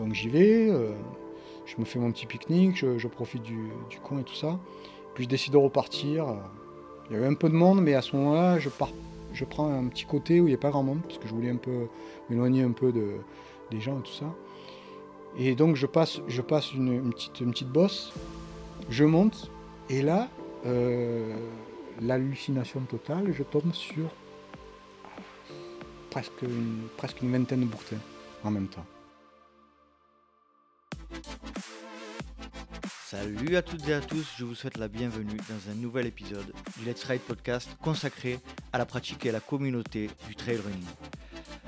donc j'y vais, euh, je me fais mon petit pique-nique, je, profite du, du coin et tout ça. Puis je décide de repartir. Il y avait un peu de monde, mais à ce moment-là, je, je prends un petit côté où il n'y a pas grand monde, parce que je voulais un peu m'éloigner un peu de, des gens et tout ça. Et donc je passe, je passe une, une petite, une petite bosse, je monte, et là, euh, l'hallucination totale, je tombe sur presque une, presque une vingtaine de bourtins en même temps. Salut à toutes et à tous, je vous souhaite la bienvenue dans un nouvel épisode du Let's Ride Podcast consacré à la pratique et à la communauté du trail running.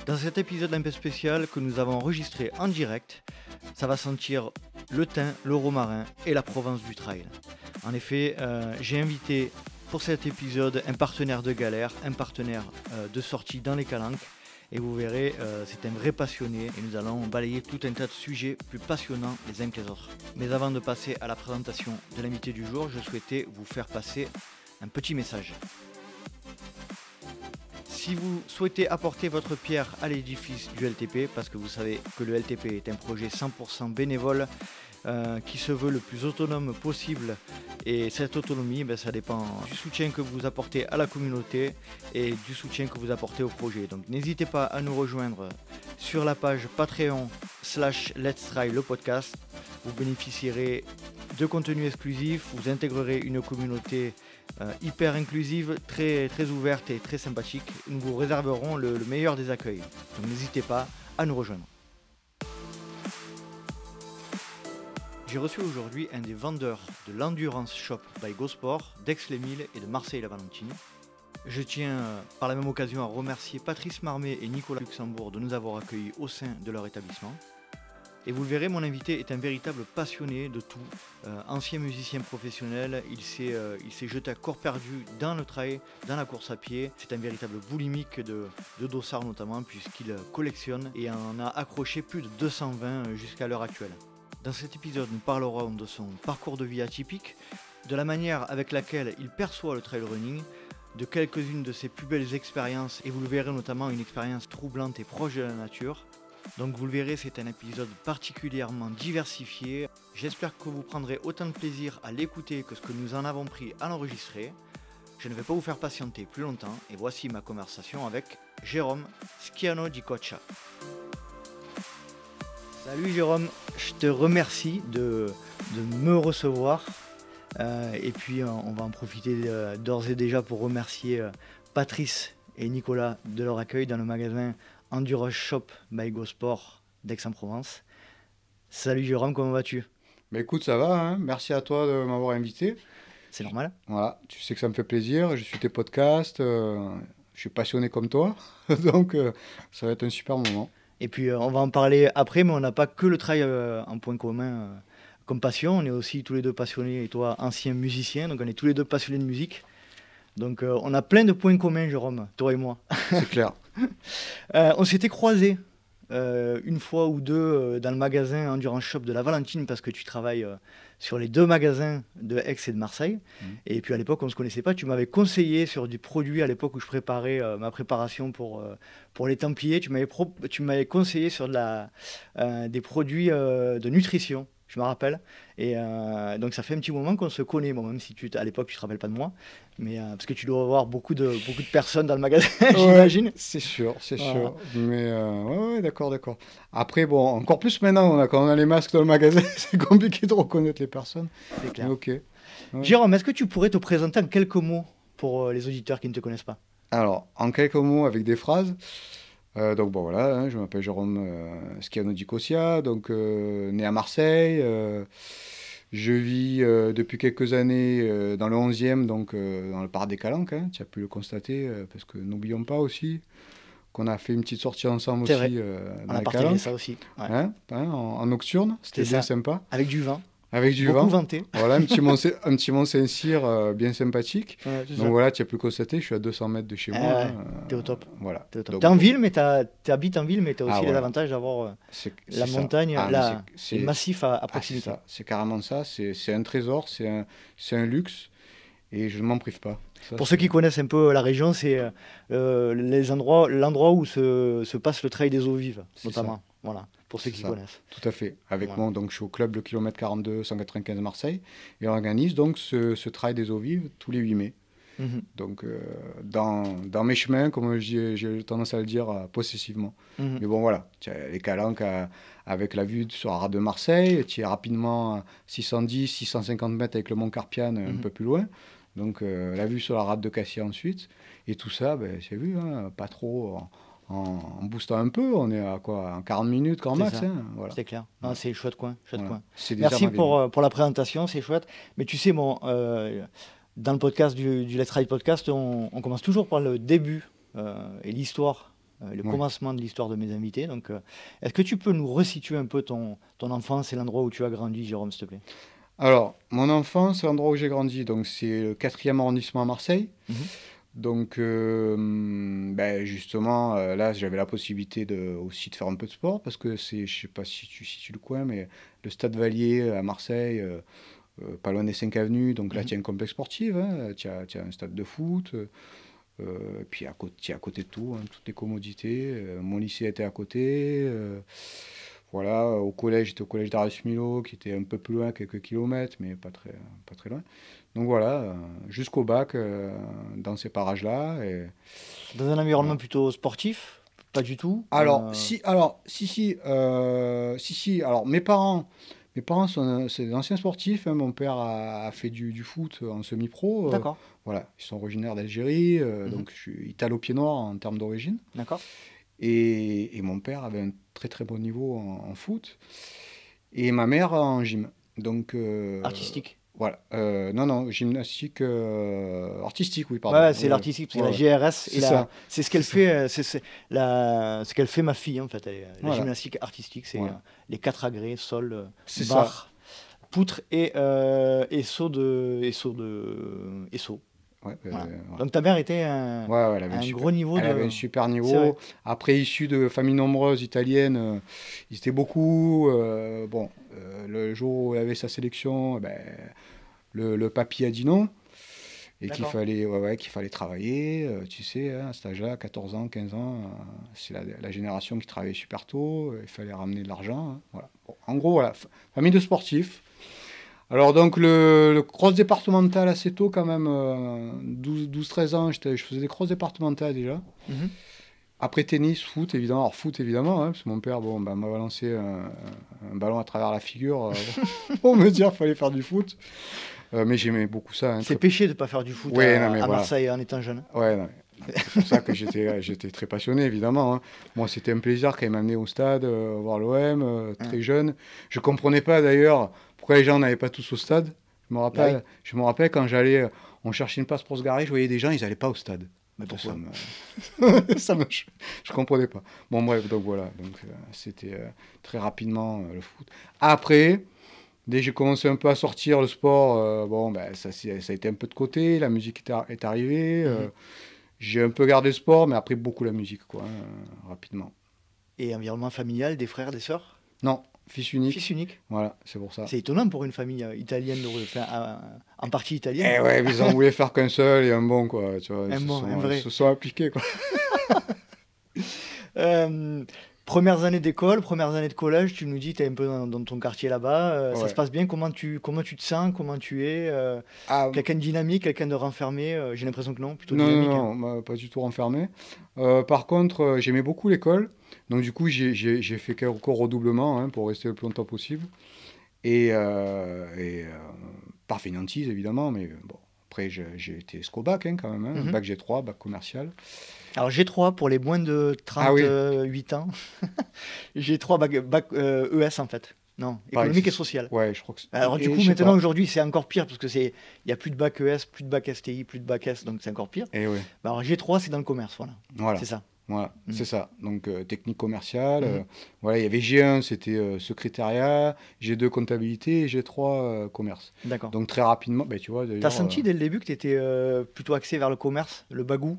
Dans cet épisode un peu spécial que nous avons enregistré en direct, ça va sentir le thym, le romarin et la Provence du trail. En effet, euh, j'ai invité pour cet épisode un partenaire de galère, un partenaire euh, de sortie dans les calanques. Et vous verrez, euh, c'est un vrai passionné et nous allons balayer tout un tas de sujets plus passionnants les uns que les autres. Mais avant de passer à la présentation de l'invité du jour, je souhaitais vous faire passer un petit message. Si vous souhaitez apporter votre pierre à l'édifice du LTP, parce que vous savez que le LTP est un projet 100% bénévole euh, qui se veut le plus autonome possible, et cette autonomie, ben, ça dépend du soutien que vous apportez à la communauté et du soutien que vous apportez au projet. Donc n'hésitez pas à nous rejoindre sur la page Patreon slash Let's Try le podcast. Vous bénéficierez de contenus exclusifs, vous intégrerez une communauté euh, hyper inclusive, très, très ouverte et très sympathique. Nous vous réserverons le, le meilleur des accueils. Donc n'hésitez pas à nous rejoindre. J'ai reçu aujourd'hui un des vendeurs de l'Endurance Shop by GoSport d'Aix-les-Milles et de Marseille-la-Valentine. Je tiens euh, par la même occasion à remercier Patrice Marmet et Nicolas Luxembourg de nous avoir accueillis au sein de leur établissement. Et vous le verrez, mon invité est un véritable passionné de tout. Euh, ancien musicien professionnel, il s'est euh, il s'est jeté à corps perdu dans le trail, dans la course à pied. C'est un véritable boulimique de, de notamment, puisqu'il collectionne et en a accroché plus de 220 jusqu'à l'heure actuelle. Dans cet épisode, nous parlerons de son parcours de vie atypique, de la manière avec laquelle il perçoit le trail running, de quelques-unes de ses plus belles expériences, et vous le verrez notamment une expérience troublante et proche de la nature. Donc vous le verrez, c'est un épisode particulièrement diversifié. J'espère que vous prendrez autant de plaisir à l'écouter que ce que nous en avons pris à l'enregistrer. Je ne vais pas vous faire patienter plus longtemps, et voici ma conversation avec Jérôme Schiano di Coccia. Salut Jérôme, je te remercie de, de me recevoir. Euh, et puis on, on va en profiter euh, d'ores et déjà pour remercier euh, Patrice et Nicolas de leur accueil dans le magasin Endurance Shop by GoSport d'Aix-en-Provence. Salut Jérôme, comment vas-tu? Mais écoute, ça va, hein merci à toi de m'avoir invité. C'est normal Voilà, tu sais que ça me fait plaisir, je suis tes podcasts, euh, je suis passionné comme toi, donc euh, ça va être un super moment. Et puis euh, on va en parler après, mais on n'a pas que le trail euh, en point commun euh, comme passion. On est aussi tous les deux passionnés, et toi ancien musicien, donc on est tous les deux passionnés de musique. Donc on a plein de points communs, Jérôme, toi et moi. C'est clair. On s'était croisés euh, une fois ou deux euh, dans le magasin Endurance Shop de la Valentine parce que tu travailles euh, sur les deux magasins de Aix et de Marseille. Mhm. Et puis à l'époque, on ne se connaissait pas. Tu m'avais conseillé sur du produit à l'époque où je préparais ma préparation pour, pour les Templiers. Tu m'avais, pro- tu m'avais conseillé sur de la, des produits de nutrition. Je me rappelle. Et euh, donc ça fait un petit moment qu'on se connaît, bon, même si tu, à l'époque tu te rappelles pas de moi, mais euh, parce que tu dois avoir beaucoup de, beaucoup de personnes dans le magasin, j'imagine. C'est sûr, c'est Voilà. sûr. Mais euh, ouais, ouais, d'accord, d'accord. Après, bon, encore plus maintenant, on a, quand on a les masques dans le magasin, c'est compliqué de reconnaître les personnes. C'est Mais clair. ok. Ouais. Jérôme, est-ce que tu pourrais te présenter en quelques mots pour les auditeurs qui ne te connaissent pas? Alors, en quelques mots, avec des phrases. Euh, donc, bon, voilà, hein, je m'appelle Jérôme euh, Schiano di Cossia, donc euh, né à Marseille. euh, je vis depuis quelques années dans le 11e, donc dans le parc des Calanques, hein, tu as pu le constater, parce que n'oublions pas aussi qu'on a fait une petite sortie ensemble aussi vrai. euh, On dans a partagé ça aussi. ouais. hein, en, en nocturne, c'était bien ça. sympa, Avec du vin, avec du beaucoup vent. vanté. Voilà, un petit Mont, un petit Mont Saint-Cyr euh, bien sympathique. Ouais, Donc ça. voilà, tu as pu constater, je suis à 200 mètres de chez Ah moi. hein, t'es au top. Voilà. T'es au top. Donc, T'es en ville, mais tu habites en ville, mais tu as aussi Ah, les voilà. avantages d'avoir euh, c'est- la montagne, Ah, mais la, c'est- c'est- le massif à, à ah, c'est proximité. ça, c'est carrément ça. C'est c'est un trésor, c'est un, c'est un luxe. Et je ne m'en prive pas. Ça, Pour ceux qui connaissent un peu la région, c'est euh, euh, les endroits, l'endroit où se, se passe le trail des eaux vives, notamment. Voilà, pour ceux qui ça. connaissent. Tout à fait. Avec Voilà. moi, donc, je suis au club le kilomètre 42 195 Marseille et on organise donc ce, ce trail des eaux vives tous les 8 mai. Mhm, Donc, euh, dans, dans mes chemins, comme j'ai tendance à le dire euh, possessivement. mhm. Mais bon, voilà, les calanques à- avec la vue sur la de Marseille, tu es rapidement à 610, 650 mètres avec le Mont Carpiane un Mhm. peu plus loin. Donc, euh, la vue sur la rade de Cassis ensuite. Et tout ça, ben, c'est vu, hein, pas trop en, boostant un peu. On est à quoi En 40 minutes C'est max. hein, voilà. C'est clair. C'est chouette coin. Chouette Voilà. coin. Merci pour, euh, pour la présentation, c'est chouette. Mais tu sais, bon, euh, dans le podcast du, du Let's Ride Podcast, on, on commence toujours par le début et l'histoire, le Ouais. commencement de l'histoire de mes invités. Donc, euh, est-ce que tu peux nous resituer un peu ton, ton enfance et l'endroit où tu as grandi, Jérôme, s'il te plaît? Alors, mon enfance, l'endroit où j'ai grandi, donc c'est le 4e arrondissement à Marseille. Mhm. Donc, euh, ben, justement, euh, là, j'avais la possibilité de, aussi de faire un peu de sport parce que c'est, je sais pas si tu situes le coin, mais le Stade Valier à Marseille, euh, euh, pas loin des 5 avenues, donc là, Mhm. tu as un complexe sportif, hein, tu as, un stade de foot, euh, euh, puis à côté, tu es à côté de tout, hein, toutes les commodités. Euh, mon lycée était à côté. Voilà, au collège, j'étais au collège d'Arius Milo, qui était un peu plus loin, quelques kilomètres, mais pas très, pas très loin. Donc voilà, euh, jusqu'au bac, euh, dans ces parages-là. Et... Dans un environnement plutôt sportif Pas du tout Alors, Euh, si, alors, si, si, euh, si, si, alors mes parents, mes parents sont c'est des anciens sportifs. hein. Mon père a, a fait du, du foot en semi-pro. euh, D'accord, voilà, ils sont originaires d'Algérie, euh, Mhm. donc je suis italo-pied noir en termes d'origine. d'accord. Et, et mon père avait un très très bon niveau en, en foot. Et ma mère en gym. Donc, euh, Artistique. Voilà. Euh, non, non, gymnastique euh, artistique, oui, pardon. Ouais, c'est l'artistique, parce que ouais, la GRS, C'est ce qu'elle fait, c'est la, ce qu'elle fait ma fille en fait. Elle la Voilà. gymnastique artistique, c'est Voilà. les quatre agrès, sol, barre, poutre et, et saut de et saut de et saut. Ouais, euh. Donc ta mère était un, Ouais, ouais, elle avait un un super, gros niveau elle de. avait un super niveau. Après, issu de familles nombreuses italiennes, euh, ils étaient beaucoup. euh, bon, le jour où elle avait sa sélection, eh ben, le, le papy a dit non. Et qu'il fallait, qu'il fallait travailler. tu sais, hein, à cet âge-là, 14 ans, 15 ans, c'est la, la génération qui travaillait super tôt. Il fallait ramener de l'argent. hein, voilà. Bon, en gros, voilà, fa- famille de sportifs. Alors donc le, le cross départemental assez tôt quand même, euh, 12-13 ans, j'étais- je faisais des crosses départementales déjà. Mhm. Après tennis, foot évidemment, alors foot évidemment, hein, parce que mon père bon, bah, m'a balancé un, un ballon à travers la figure euh, pour me dire qu'il fallait faire du foot. Euh, mais j'aimais beaucoup ça. hein, C'est péché de ne pas faire du foot Ouais, à, non, voilà. Marseille en étant jeune. Ouais, c'est pour ça que j'étais, très passionné, évidemment. hein. Moi, c'était un plaisir quand il m'a amené au stade, euh, voir l'OM, euh, très jeune. Je comprenais pas d'ailleurs pourquoi les gens n'allaient pas tous au stade? Je me rappelle, je me rappelle quand j'allais, euh, on cherchait une place pour se garer, je voyais des gens, ils n'allaient pas au stade. Mais Ça pourquoi? me... ça me... Je, je comprenais pas. Bon, bref, donc voilà. Donc, euh, c'était euh, très rapidement euh, le foot. Après, dès que j'ai commencé un peu à sortir le sport, bon, ben, ça, ça a été un peu de côté. La musique est, ar- est arrivée. Mhm. j'ai un peu gardé le sport, mais après, beaucoup la musique, quoi, hein, rapidement. Et environnement familial, des frères, des sœurs? Non, fils unique. Fils unique. Voilà, c'est pour ça. C'est étonnant pour une famille euh, italienne, de, enfin, euh, en partie italienne. Eh ouais, ils en voulaient faire qu'un seul et un bon, quoi. Tu vois, Un bon, sont, un vrai. ils se sont appliqués, quoi. Euh, premières années d'école, premières années de collège, tu nous dis, tu es un peu dans, dans ton quartier là-bas. euh, Ça se passe bien comment tu, comment tu te sens Comment tu es euh, Ah, Quelqu'un de dynamique, quelqu'un de renfermé J'ai l'impression que non, plutôt Non, dynamique. non, non, bah, pas du tout renfermé. Par contre, j'aimais beaucoup l'école. Donc, du coup, j'ai- fait quelques redoublements hein, pour rester le plus longtemps possible. Et, euh, et euh, par fainéantise, évidemment, mais bon, après, j'ai été SCOBAC hein, quand même. hein, Mhm. Bac G3, bac commercial. Alors G3 pour les moins de Ah oui. 38 ans. G3 bac, bac, euh, ES en fait. Non, Pareil, économique et c'est- social. Ouais, je crois que c'est- Alors du et coup maintenant aujourd'hui c'est encore pire parce que c'est il y a plus de bac ES, plus de bac STI, plus de bac S donc c'est encore pire. Et ouais, Bah, alors G3 c'est dans le commerce voilà. voilà. C'est ça. Voilà, Mhm. c'est ça. Donc, euh, technique commerciale. Mhm. euh, voilà, il y avait G1, c'était euh, secrétariat. G2, comptabilité. Et G3, euh, commerce. D'accord. Donc, très rapidement, bah, tu vois, T'as senti dès le début que tu étais plutôt axé vers le commerce, le bagou?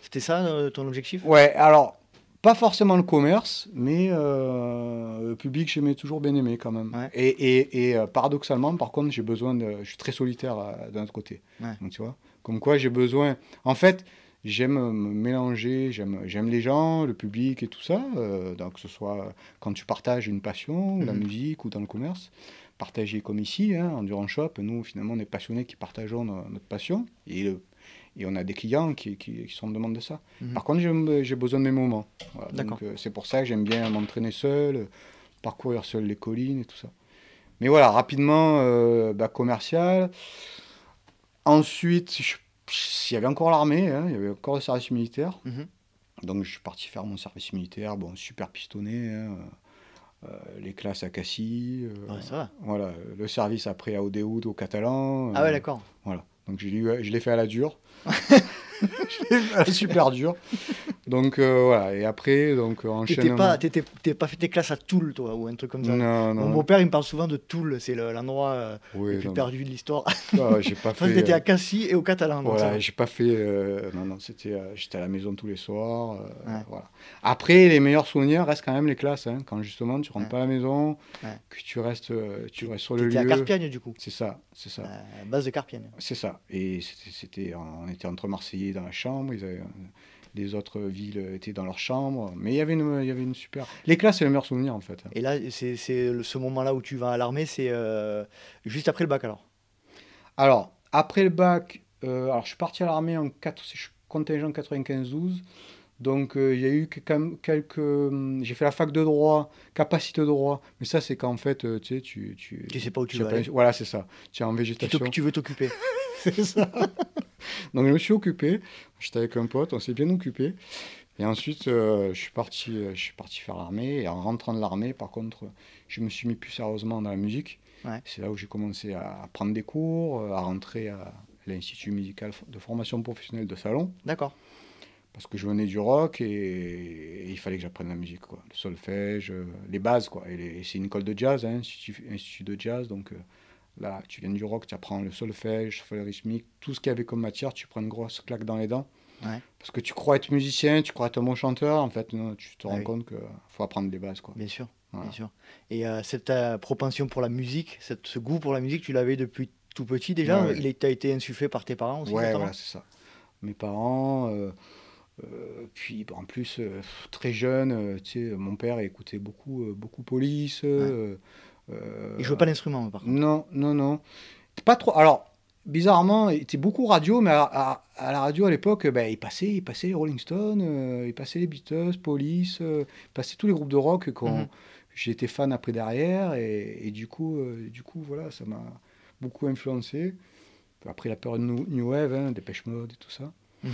C'était ça ton objectif? Ouais, alors, Pas forcément le commerce, mais le public, j'aimais toujours bien aimer quand même. Ouais. Et, et- et, paradoxalement, par contre, j'ai besoin de. Je suis très solitaire d'un autre côté. Ouais. Donc, tu vois, comme quoi j'ai besoin. En fait, j'aime me mélanger, j'aime les gens, le public et tout ça. euh, donc, que ce soit quand tu partages une passion, ou la Mhm. musique ou dans le commerce. Partager comme ici, hein, en Durand Shop, nous, finalement, on est passionnés qui partageons no- notre passion. Et, le- et on a des clients qui, qui, qui sont en demande de ça. Mhm. Par contre, j'ai- besoin de mes moments. Voilà, euh, c'est pour ça que j'aime bien m'entraîner seul, parcourir seul les collines et tout ça. Mais voilà, rapidement, euh, bah, commercial. Ensuite, je- il y avait encore l'armée, hein, il y avait encore le service militaire. Mhm. Donc, je suis parti faire mon service militaire. Bon, super pistonné. hein, euh, les classes à Cassis. euh, Ouais, ça va. voilà, le service après à Odéoud, au Catalan. Ah ouais, euh, d'accord. voilà. Donc je l'ai fait à la dure. super dure. Donc euh, voilà. Et après, donc T'étais enchaînement. pas, t'étais- t'es pas fait tes classes à Toul, toi, ou un truc comme ça Non, Mon non. beau-père, il me parle souvent de Toul, c'est le- l'endroit euh, Oui, le plus non, perdu de l'histoire. non, j'ai pas fait. t'étais euh, à Cassis et au Catalan. Voilà, j'ai pas fait. euh, non, non, c'était. euh, J'étais à la maison tous les soirs. euh, Ouais. Voilà. Après, les meilleurs souvenirs restent quand même les classes. hein, quand justement tu rentres Ouais. pas à la maison, Ouais. que tu restes, euh, tu restes sur le T'étais à lieu. Carpiagne, du coup. C'est ça, c'est ça. Euh, base de Carpiagne. C'est ça. Et c'était- on était entre Marseillais dans la chambre, ils avaient, les autres villes étaient dans leur chambre, mais il y avait une, il y avait une super. Les classes, c'est le meilleur souvenir en fait. Et là, c'est ce moment-là où tu vas à l'armée, c'est euh, juste après le bac alors? Alors, après le bac, euh, alors je suis parti à l'armée en 4, je suis contingent 95-12, donc euh, il y a eu quand quelques. hum, J'ai fait la fac de droit, capacité de droit, mais ça c'est qu'en fait, euh, tu sais, tu. Tu, Tu sais pas où tu tu vas pas- aller. Voilà, c'est ça. Tu es en Tu, végétation. t'oc- tu veux t'occuper. C'est ça. Donc je me suis occupé. J'étais avec un pote, on s'est bien occupé. Et ensuite, euh, je suis parti, euh, je suis parti faire l'armée. Et en rentrant de l'armée, par contre, je me suis mis plus sérieusement dans la musique. Ouais. C'est là où j'ai commencé à prendre des cours, à rentrer à l'Institut musical de formation professionnelle de Salon, D'accord. Parce que je venais du rock et, et il fallait que j'apprenne la musique, quoi. Le solfège, euh, les bases, quoi. Et, c'est une école de jazz, hein, institut, institut de jazz, donc euh, là, tu viens du rock, tu apprends le solfège, le rythmique, tout ce qu'il y avait comme matière, tu prends une grosse claque dans les dents. Ouais. Parce que tu crois être musicien, tu crois être un bon chanteur, en fait, non, tu te Ah rends oui. compte qu'il faut apprendre les bases, quoi. Bien sûr. Voilà. Bien sûr. Et euh, cette euh, propension pour la musique, cette- ce goût pour la musique, tu l'avais depuis tout petit déjà Ouais. Il a- t'a été insufflé par tes parents aussi voilà, c'est ça. Mes parents, euh, euh, puis bah, en plus, euh, très jeune, euh, tu sais, mon père écoutait beaucoup, beaucoup Police. euh, Il jouait pas d'instrument par contre. Non, non, non. Pas trop. Alors, bizarrement, il était beaucoup radio, mais à, à- à la radio à l'époque, ben, il passait, il passait les Rolling Stones, il passait les Beatles, Police, il passait tous les groupes de rock qu'on Mhm. j'ai été fan après derrière, et, et du coup, du coup, voilà, ça m'a beaucoup influencé. Après la période New, New Wave, hein, Dépêche Mode et tout ça. Mhm.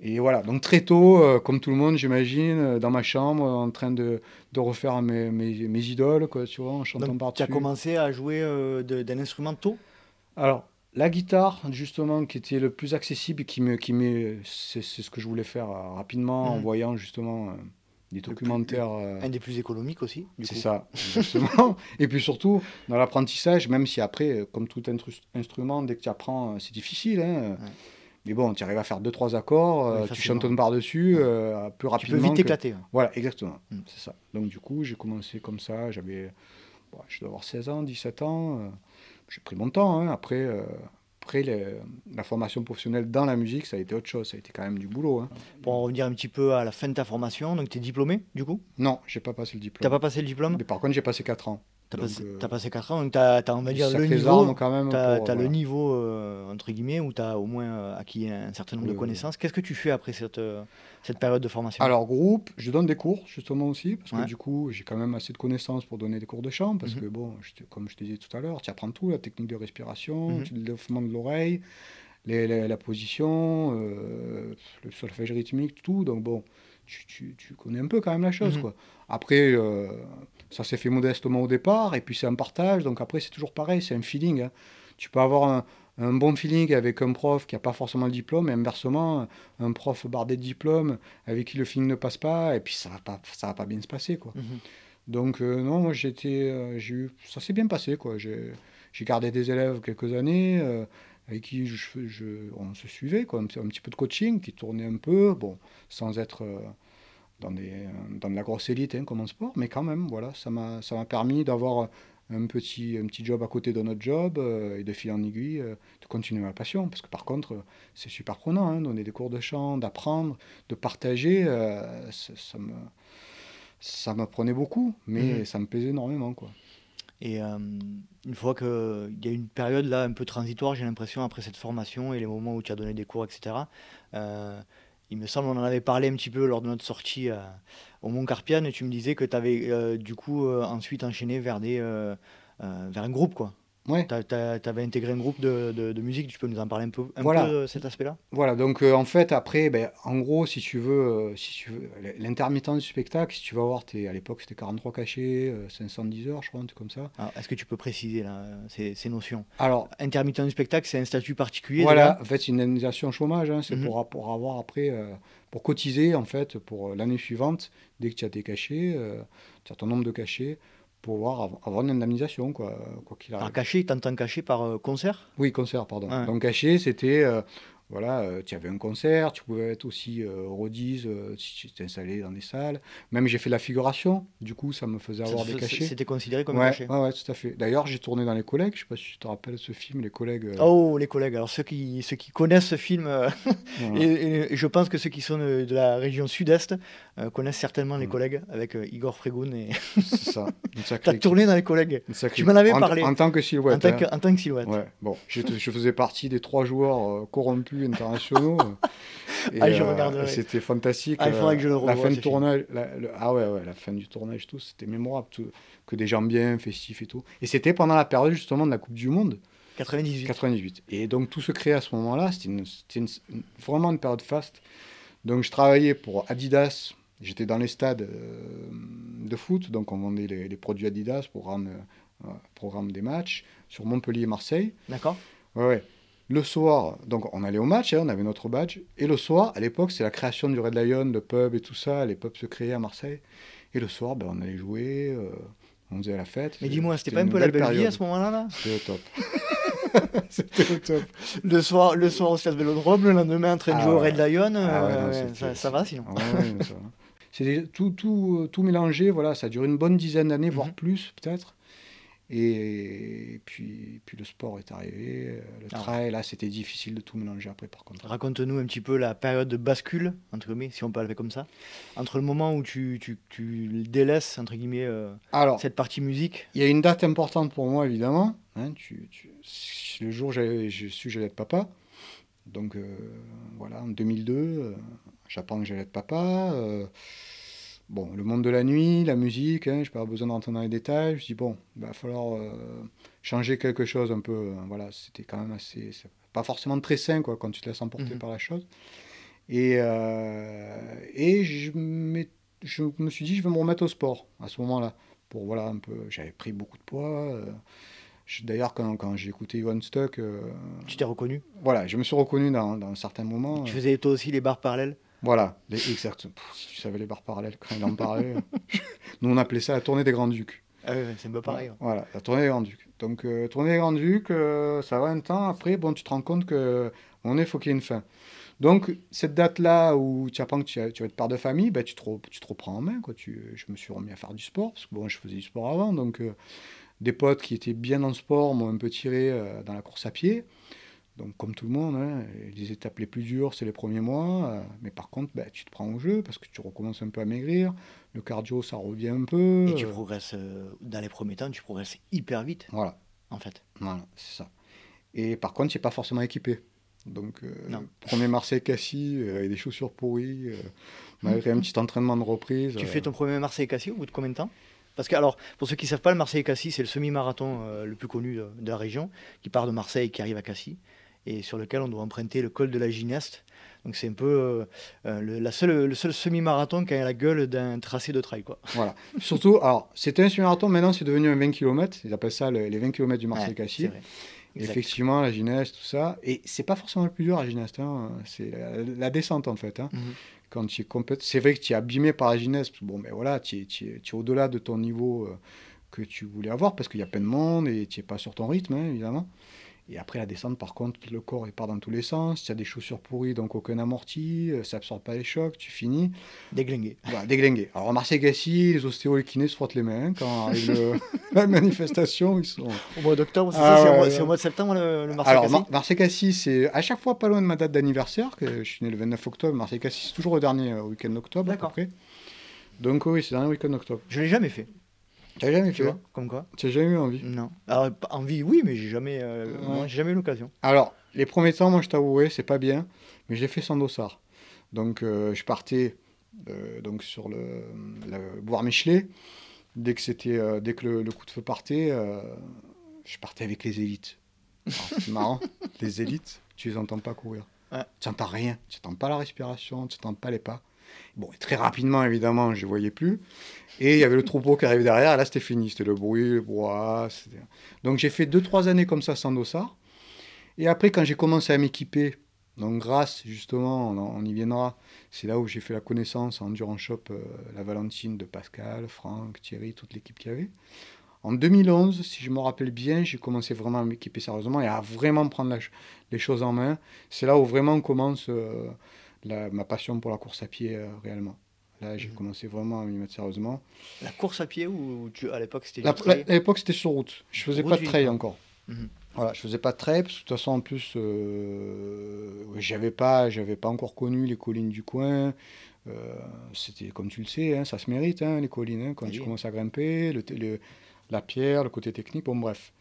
Et voilà, donc très tôt, euh, comme tout le monde, j'imagine, euh, dans ma chambre, en train de, de refaire mes, mes, mes idoles, quoi, tu vois, en chantant Donc tu as commencé à jouer euh, d'un instrument tôt? Alors, la guitare, justement, qui était le plus accessible, et qui me, qui me, c'est, ce que je voulais faire euh, rapidement, en Mhm. voyant justement euh, des plus- documentaires. euh, Un des plus économiques aussi. c'est ça, exactement. et puis surtout, dans l'apprentissage, même si après, euh, comme tout instru- instrument, dès que tu apprends, euh, c'est difficile. hein, Ouais. Mais bon, tu arrives à faire deux, trois accords, euh, Oui, tu facilement. chantonnes par-dessus Ouais. euh, plus Tu rapidement. peux vite que- t'éclater. hein. Voilà, exactement. Mm. C'est ça. Donc du coup, j'ai commencé comme ça. J'avais, bon, je dois avoir 16 ans, 17 ans. euh, j'ai pris mon temps. hein. Après, euh, après les- la formation professionnelle dans la musique, ça a été autre chose. Ça a été quand même du boulot. hein. Pour en revenir un petit peu à la fin de ta formation, donc tu es diplômé du coup? Non, j'ai pas passé le T'as diplôme. pas passé le diplôme? Mais par contre, j'ai passé 4 ans. T'as Donc, passé, euh, t'as passé 4 ans, donc tu as, on va dire, le niveau, quand même. t'as, pour, t'as le niveau euh, entre guillemets, où tu as au moins euh, acquis un certain nombre Oui, de oui. connaissances. Qu'est-ce que tu fais après cette, euh, cette période de formation? Alors, groupe, je donne des cours justement aussi, parce Ouais. que du coup, j'ai quand même assez de connaissances pour donner des cours de chant, parce Mhm. que bon, je comme je te disais tout à l'heure, tu apprends tout, la technique de respiration, Mhm. le développement de l'oreille, la position, euh, le solfège rythmique, tout. Donc bon, tu, tu- tu connais un peu quand même la chose, Mhm. quoi. Après, euh, ça s'est fait modestement au départ, et puis c'est un partage, donc après, c'est toujours pareil, c'est un feeling. hein. Tu peux avoir un, un bon feeling avec un prof qui n'a pas forcément le diplôme, et inversement, un prof bardé de diplôme avec qui le feeling ne passe pas, et puis ça va pas, ça va pas bien se passer, quoi. Mhm. Donc euh, non, moi j'étais, euh, j'ai eu, ça s'est bien passé, quoi. J'ai, gardé des élèves quelques années euh, avec qui je, je- on se suivait, quoi, un, petit- un petit peu de coaching qui tournait un peu, bon, sans être dans, des, dans de la grosse élite hein, comme en sport, mais quand même, voilà, ça m'a permis d'avoir un petit, un petit job à côté de notre job et de fil en aiguille de continuer ma passion. Parce que par contre, c'est super prenant, hein, donner des cours de chant, d'apprendre, de partager, ça, me, ça me prenait beaucoup, mais mmh ça me plaisait énormément. Quoi. Et euh, une fois qu'il y a une période là un peu transitoire, j'ai l'impression, après cette formation et les moments où tu as donné des cours, etc., euh, il me semble, on en avait parlé un petit peu lors de notre sortie euh, au Mont Carpiane, et tu me disais que tu avais du coup ensuite enchaîné vers, vers un groupe, quoi. Ouais. Tu avais intégré un groupe de, de, musique, tu peux nous en parler un peu, un peu de cet aspect-là? Voilà, donc euh, en fait, après, ben, en gros, si tu veux, euh, si tu veux l'intermittent du spectacle, si tu vas voir, es, à l'époque c'était 43 cachets, 510 euh, heures, je crois, un truc comme ça. Est-ce que tu peux préciser là, ces, ces, notions? Alors, intermittent du spectacle, c'est un statut particulier Voilà, en fait, c'est une indemnisation chômage, hein, c'est mhm. pour, pour avoir après, pour cotiser en fait pour l'année suivante, dès que tu as tes cachets, tu as ton nombre de cachets pour pouvoir avoir une indemnisation, quoi qu'il arrive. Par caché, t'entends caché par euh, concert? Oui, concert, pardon. Donc caché, c'était euh, voilà, euh, tu avais un concert, tu pouvais être aussi euh, rodise euh, si tu installé dans des salles. Même j'ai fait la figuration, du coup ça me faisait avoir des cachets. C'était considéré comme ouais, cachet ouais, ouais, tout à fait. D'ailleurs, j'ai tourné dans Les Collègues, je sais pas si tu te rappelles ce film, Les Collègues. Oh, Les Collègues. Alors ceux qui, ceux qui connaissent ce film, et, je pense que ceux qui sont de, la région sud-est connaissent certainement Les Collègues avec Igor Fregoun. Et... C'est ça. tu as tourné dans Les Collègues. Tu m'en avais parlé. En tant que silhouette. En tant que, hein. en tant que silhouette. Ouais. Bon, je, je faisais partie des trois joueurs corrompus internationaux. et, ah, je euh, C'était fantastique. Ah, il faudrait que je le revoie, La fin du tournage, ah ouais, ouais, la fin du tournage, tout, c'était mémorable. Tout, que des gens bien, festifs et tout. Et c'était pendant la période justement de la Coupe du Monde. 98. 98. Et donc tout se créait à ce moment-là. C'était vraiment une période faste. Donc je travaillais pour Adidas. J'étais dans les stades euh, de foot, donc on vendait les, produits Adidas pour rendre euh, programme des matchs sur Montpellier et Marseille. D'accord. Ouais, ouais. Le soir, donc on allait au match, hein, on avait notre badge. Et le soir, à l'époque, c'est la création du Red Lion, le pub et tout ça. Les pubs se créaient à Marseille. Et le soir, ben, on allait jouer, euh, on faisait la fête. Mais dis-moi, c'était pas un peu la belle vie à ce moment-là là? C'était au top. c'était au top. Le soir, le soir au stade Vélodrome, le lendemain en train de ah jouer au Red Lion, ah euh, ça, va sinon. C'était tout, tout, tout mélangé, voilà, ça a duré une bonne dizaine d'années, voire mhm. plus peut-être. Et puis, puis le sport est arrivé, euh, le ah. trail, là c'était difficile de tout mélanger après par contre. Raconte-nous un petit peu la période de bascule, entre guillemets, si on peut l'appeler comme ça, entre le moment où tu, tu, tu délaisses, entre guillemets, euh, Alors, cette partie musique. Il y a une date importante pour moi évidemment, hein, tu, le jour où je suis j'allais être papa, donc euh, voilà, en 2002, j'apprends que j'allais être papa bon, le monde de la nuit, la musique, hein, je n'ai pas besoin d'entrer dans les détails. Je me suis dit, bon, il va falloir euh, changer quelque chose un peu. Euh, voilà, c'était quand même assez. Pas forcément très sain quoi, quand tu te laisses emporter mhm. par la chose. Et, euh, et je, je, me suis dit, je vais me remettre au sport à ce moment-là. Pour voilà, un peu. J'avais pris beaucoup de poids. D'ailleurs, quand, quand j'ai écouté Ivan Stuck. tu t'es reconnu? Voilà, je me suis reconnu dans, dans certains moments. Tu faisais toi aussi les barres parallèles? Voilà, les, exact. si tu savais les barres parallèles quand il en parlait. nous, on appelait ça la tournée des Grands-Ducs. Ah oui, c'est un peu pareil. Voilà, la tournée des Grands-Ducs. Donc, euh, tournée des Grands-Ducs, euh, ça va un temps. Après, bon, tu te rends compte que on est, faut qu'il y ait une fin. Donc, cette date-là où tu apprends que tu, tu vas être père de famille, ben, tu, te, tu te reprends en main. Quoi. Tu, je me suis remis à faire du sport, parce que bon, je faisais du sport avant. Donc, euh, des potes qui étaient bien dans le sport m'ont un peu tiré dans la course à pied. Donc, comme tout le monde, hein, les étapes les plus dures, c'est les premiers mois. Euh, mais par contre, bah, tu te prends au jeu parce que tu recommences un peu à maigrir. Le cardio, ça revient un peu. Et tu euh. progresses, euh, dans les premiers temps, tu progresses hyper vite. Voilà. En fait. Voilà, c'est ça. Et par contre, tu n'es pas forcément équipé. Donc, premier Marseille-Cassis, avec des chaussures pourries, malgré un petit entraînement de reprise. Tu fais ton premier Marseille-Cassis au bout de combien de temps? Parce que, alors, pour ceux qui ne savent pas, le Marseille-Cassis, c'est le semi-marathon le plus connu de, de, la région, qui part de Marseille et qui arrive à Cassis et sur lequel on doit emprunter le col de la Gineste. Donc c'est un peu euh, euh, le, la seule, le seul semi-marathon qui a la gueule d'un tracé de trail. Quoi. Voilà. Surtout, alors c'était un semi-marathon, maintenant c'est devenu un 20 km. Ils appellent ça les 20 km du Marseille-Cassis. Effectivement, la Gineste, tout ça. Et c'est pas forcément le plus dur, la Gineste. Hein. C'est la, descente, en fait. Hein. Mhm. Quand tu es C'est vrai que tu es abîmé par la Gineste. Bon, mais voilà, tu es, tu es, au-delà de ton niveau euh, que tu voulais avoir parce qu'il y a plein de monde et tu n'es pas sur ton rythme, hein, évidemment. Et après la descente, par contre, le corps il part dans tous les sens. Tu as des chaussures pourries, donc aucun amorti, euh, ça absorbe pas les chocs, tu finis. Déglingué. Déglingué. Alors Marseille Gassi, les ostéos et les kinés se frottent les mains quand arrive le- la manifestation. Ils sont... Au mois d'octobre, c'est Ah au ouais, mois- ouais. c'est au mois de septembre le, le Marseille Alors Mar- Marseille Cassis, c'est à chaque fois pas loin de ma date d'anniversaire, que je suis né le 29 octobre. Marseille Cassis, c'est toujours au dernier euh, week-end d'octobre à peu D'accord. près. Donc oui, c'est le dernier week-end d'octobre. Je l'ai jamais fait, Tu n'as jamais tu fait vois, comme quoi. Tu n'as jamais eu envie Non. Alors, envie, oui, mais j'ai jamais, euh, Ouais. j'ai jamais eu l'occasion. Alors, les premiers temps, moi, je t'avouerai, c'est pas bien, mais je l'ai fait sans dossard. Donc, euh, je partais euh, donc sur le, le boire Michelet. Dès que, c'était, euh, dès que le, le coup de feu partait, je partais avec les élites. Alors, C'est marrant, les élites, tu les entends pas courir. Ouais. Tu n'entends rien, tu n'entends pas la respiration, tu n'entends pas les pas. Bon, très rapidement, évidemment, je ne voyais plus. Et il y avait le troupeau qui arrivait derrière, là, c'était fini. C'était le bruit, le brouhaha. Donc, j'ai fait 2-3 années comme ça sans dossard. Et après, quand j'ai commencé à m'équiper, donc grâce justement, on, on y viendra, c'est là où j'ai fait la connaissance en Endurance Shop, euh, la Valentine de Pascal, Franck, Thierry, toute l'équipe qu'il y avait. En 2011, si je me rappelle bien, j'ai commencé vraiment à m'équiper sérieusement et à vraiment prendre les choses en main. C'est là où vraiment commence euh, la- ma passion pour la course à pied euh, réellement. Là, j'ai Mhm. commencé vraiment à m'y mettre sérieusement. La course à pied ou tu, à l'époque c'était à l'époque, c'était sur route. Je faisais Route pas de trail encore. Mhm. Voilà, je faisais pas de trail parce que de toute façon en plus euh, j'avais pas j'avais pas encore connu les collines du coin. Euh, c'était comme tu le sais, hein, ça se mérite hein, les collines hein, quand Oui. tu commences à grimper, le, le- la pierre, le côté technique, bon bref.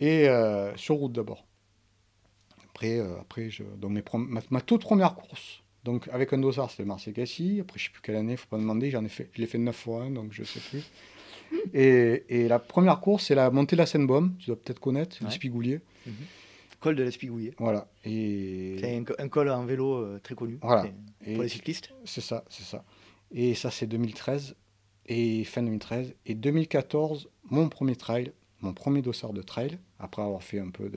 Et euh, sur route d'abord. Après, après je, donc mes ma toute première course, donc avec un dossard, c'était Marseille Cassis. Après, je sais plus quelle année, faut pas me demander, j'en ai fait, je l'ai fait neuf fois, hein, donc je sais plus. Et, et la première course, c'est la montée de la Seine-Baume, tu dois peut-être connaître, Ouais. le Spigoulier. Col de l'Espigouillet. Voilà. Et C'est un, un col en vélo euh, très connu Voilà. Et pour les cyclistes. c'est ça, c'est ça. Et ça, c'est 2013 et fin 2013 et 2014, mon premier trail, mon premier dossard de trail, après avoir fait un peu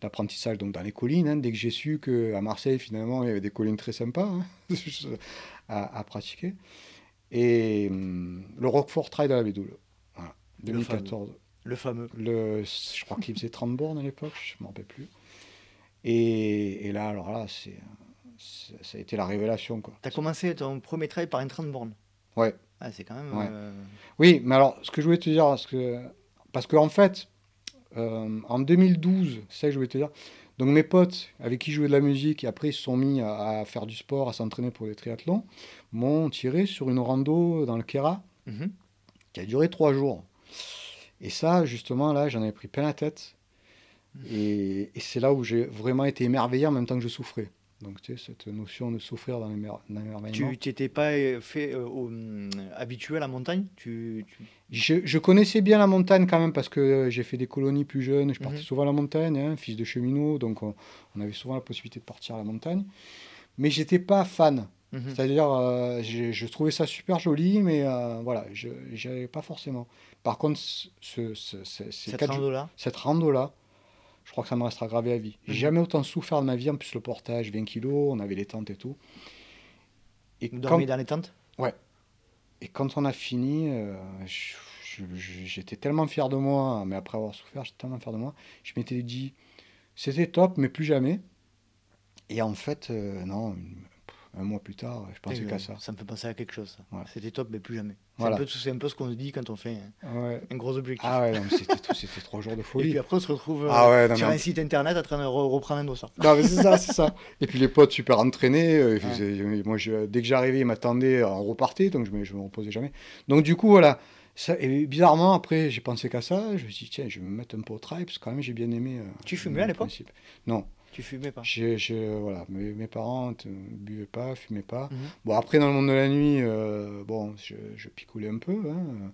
d'apprentissage donc dans les collines. hein, dès que j'ai su que à Marseille, finalement, il y avait des collines très sympas hein, à, à pratiquer. Et hum, le Roquefort Trail de la Bédoule. Voilà. Le 2014. Le fameux. Le, je crois qu'il faisait 30 bornes à l'époque, je ne me rappelle plus. Et, et là, alors là, c'est, ça a été la révélation. Tu as commencé ton premier trail par un 30 bornes. Ouais. Ah, c'est quand même. Ouais. euh, Oui, mais alors, ce que je voulais te dire, parce que, parce qu'en fait, euh, en 2012, c'est ça que je voulais te dire, donc mes potes avec qui je jouais de la musique, et après ils se sont mis à, à faire du sport, à s'entraîner pour les triathlons, m'ont tiré sur une rando dans le Kera mhm. qui a duré trois jours. Et ça, justement, là, j'en avais pris plein la tête. Et, et c'est là où j'ai vraiment été émerveillé en même temps que je souffrais. Donc, tu sais, cette notion de souffrir dans l'émer- dans l'émerveillement. Tu t'étais pas euh, fait euh, au- hum, habitué à la montagne? Tu, tu- Je, je connaissais bien la montagne quand même parce que euh, j'ai fait des colonies plus jeunes. Je partais Mhm. souvent à la montagne, hein, fils de cheminot, donc on, on avait souvent la possibilité de partir à la montagne. Mais j'étais pas fan. Mhm. C'est-à-dire, euh, je trouvais ça super joli, mais euh, voilà, je n'y avais pas forcément. Par contre, ce, ce- ce- ces cette rando-là, je crois que ça me restera gravé à vie. J'ai Mhm. jamais autant souffert de ma vie, en plus le portage, 20 kilos, on avait les tentes et tout. Et Vous quand, dormiez dans les tentes? Et quand on a fini, euh, j'étais tellement fier de moi, mais après avoir souffert, j'étais tellement fier de moi, je m'étais dit, c'était top, mais plus jamais. Et en fait, euh, non, un mois plus tard, je pensais qu'à euh, ça. Ça me fait penser à quelque chose. Ouais. C'était top, mais plus jamais. C'est Voilà. un, peu- c'est un peu ce qu'on se dit quand on fait un, Ouais. un gros objectif. Ah ouais, c'était trois jours de Et folie. puis après, on se retrouve euh, Ah ouais, sur mais un site internet en train de re- reprendre un dossard. Non, mais c'est ça, c'est ça. Et puis les potes super entraînés. euh, faisaient- moi, je- dès que j'arrivais, ils m'attendaient, on repartait, donc je me, je me reposais jamais. Donc du coup, voilà. Ça, et bizarrement, après, j'ai pensé qu'à ça. Je me suis dit, tiens, je vais me mettre un peu au trail, parce que quand même, j'ai bien aimé. euh, Tu fumais à l'époque? Non. Tu fumais pas J'ai, j'ai- voilà, mes, mes parents ne buvaient pas, fumaient pas. Mhm. Bon, après, dans le monde de la nuit, euh, bon, je, je picolais un peu. hein.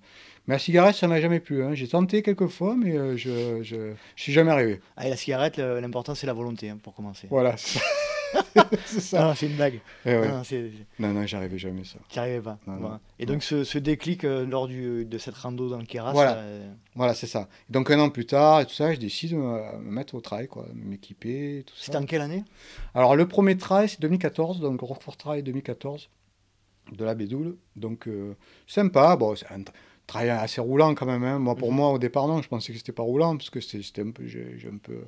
Mais la cigarette, ça m'a jamais plu. hein. J'ai tenté quelques fois, mais euh, je, je, je suis jamais arrivé. Ah, et la cigarette, l'important c'est la volonté hein, pour commencer. Voilà, c'est ça. non, c'est une blague. Eh ouais. Non, c'est- Non, non, j'arrivais jamais ça. Tu n'y arrivais pas. Non, non. Voilà. Et donc ce, ce déclic euh, lors du, de cette rando dans le Keras, Voilà. euh, Voilà, c'est ça. Et donc un an plus tard, et tout ça, je décide de me me mettre au trail, quoi, m'équiper, tout c'était ça. en quelle année? Alors le premier trail, c'est 2014, donc Roquefort Trail 2014, de la Bédoule. Donc euh, sympa, bon, c'est un tra- trail assez roulant quand même. hein. Moi, pour Mhm. moi, au départ, non, je pensais que c'était pas roulant, parce que c'était c'était un peu, j'ai j'ai un peu,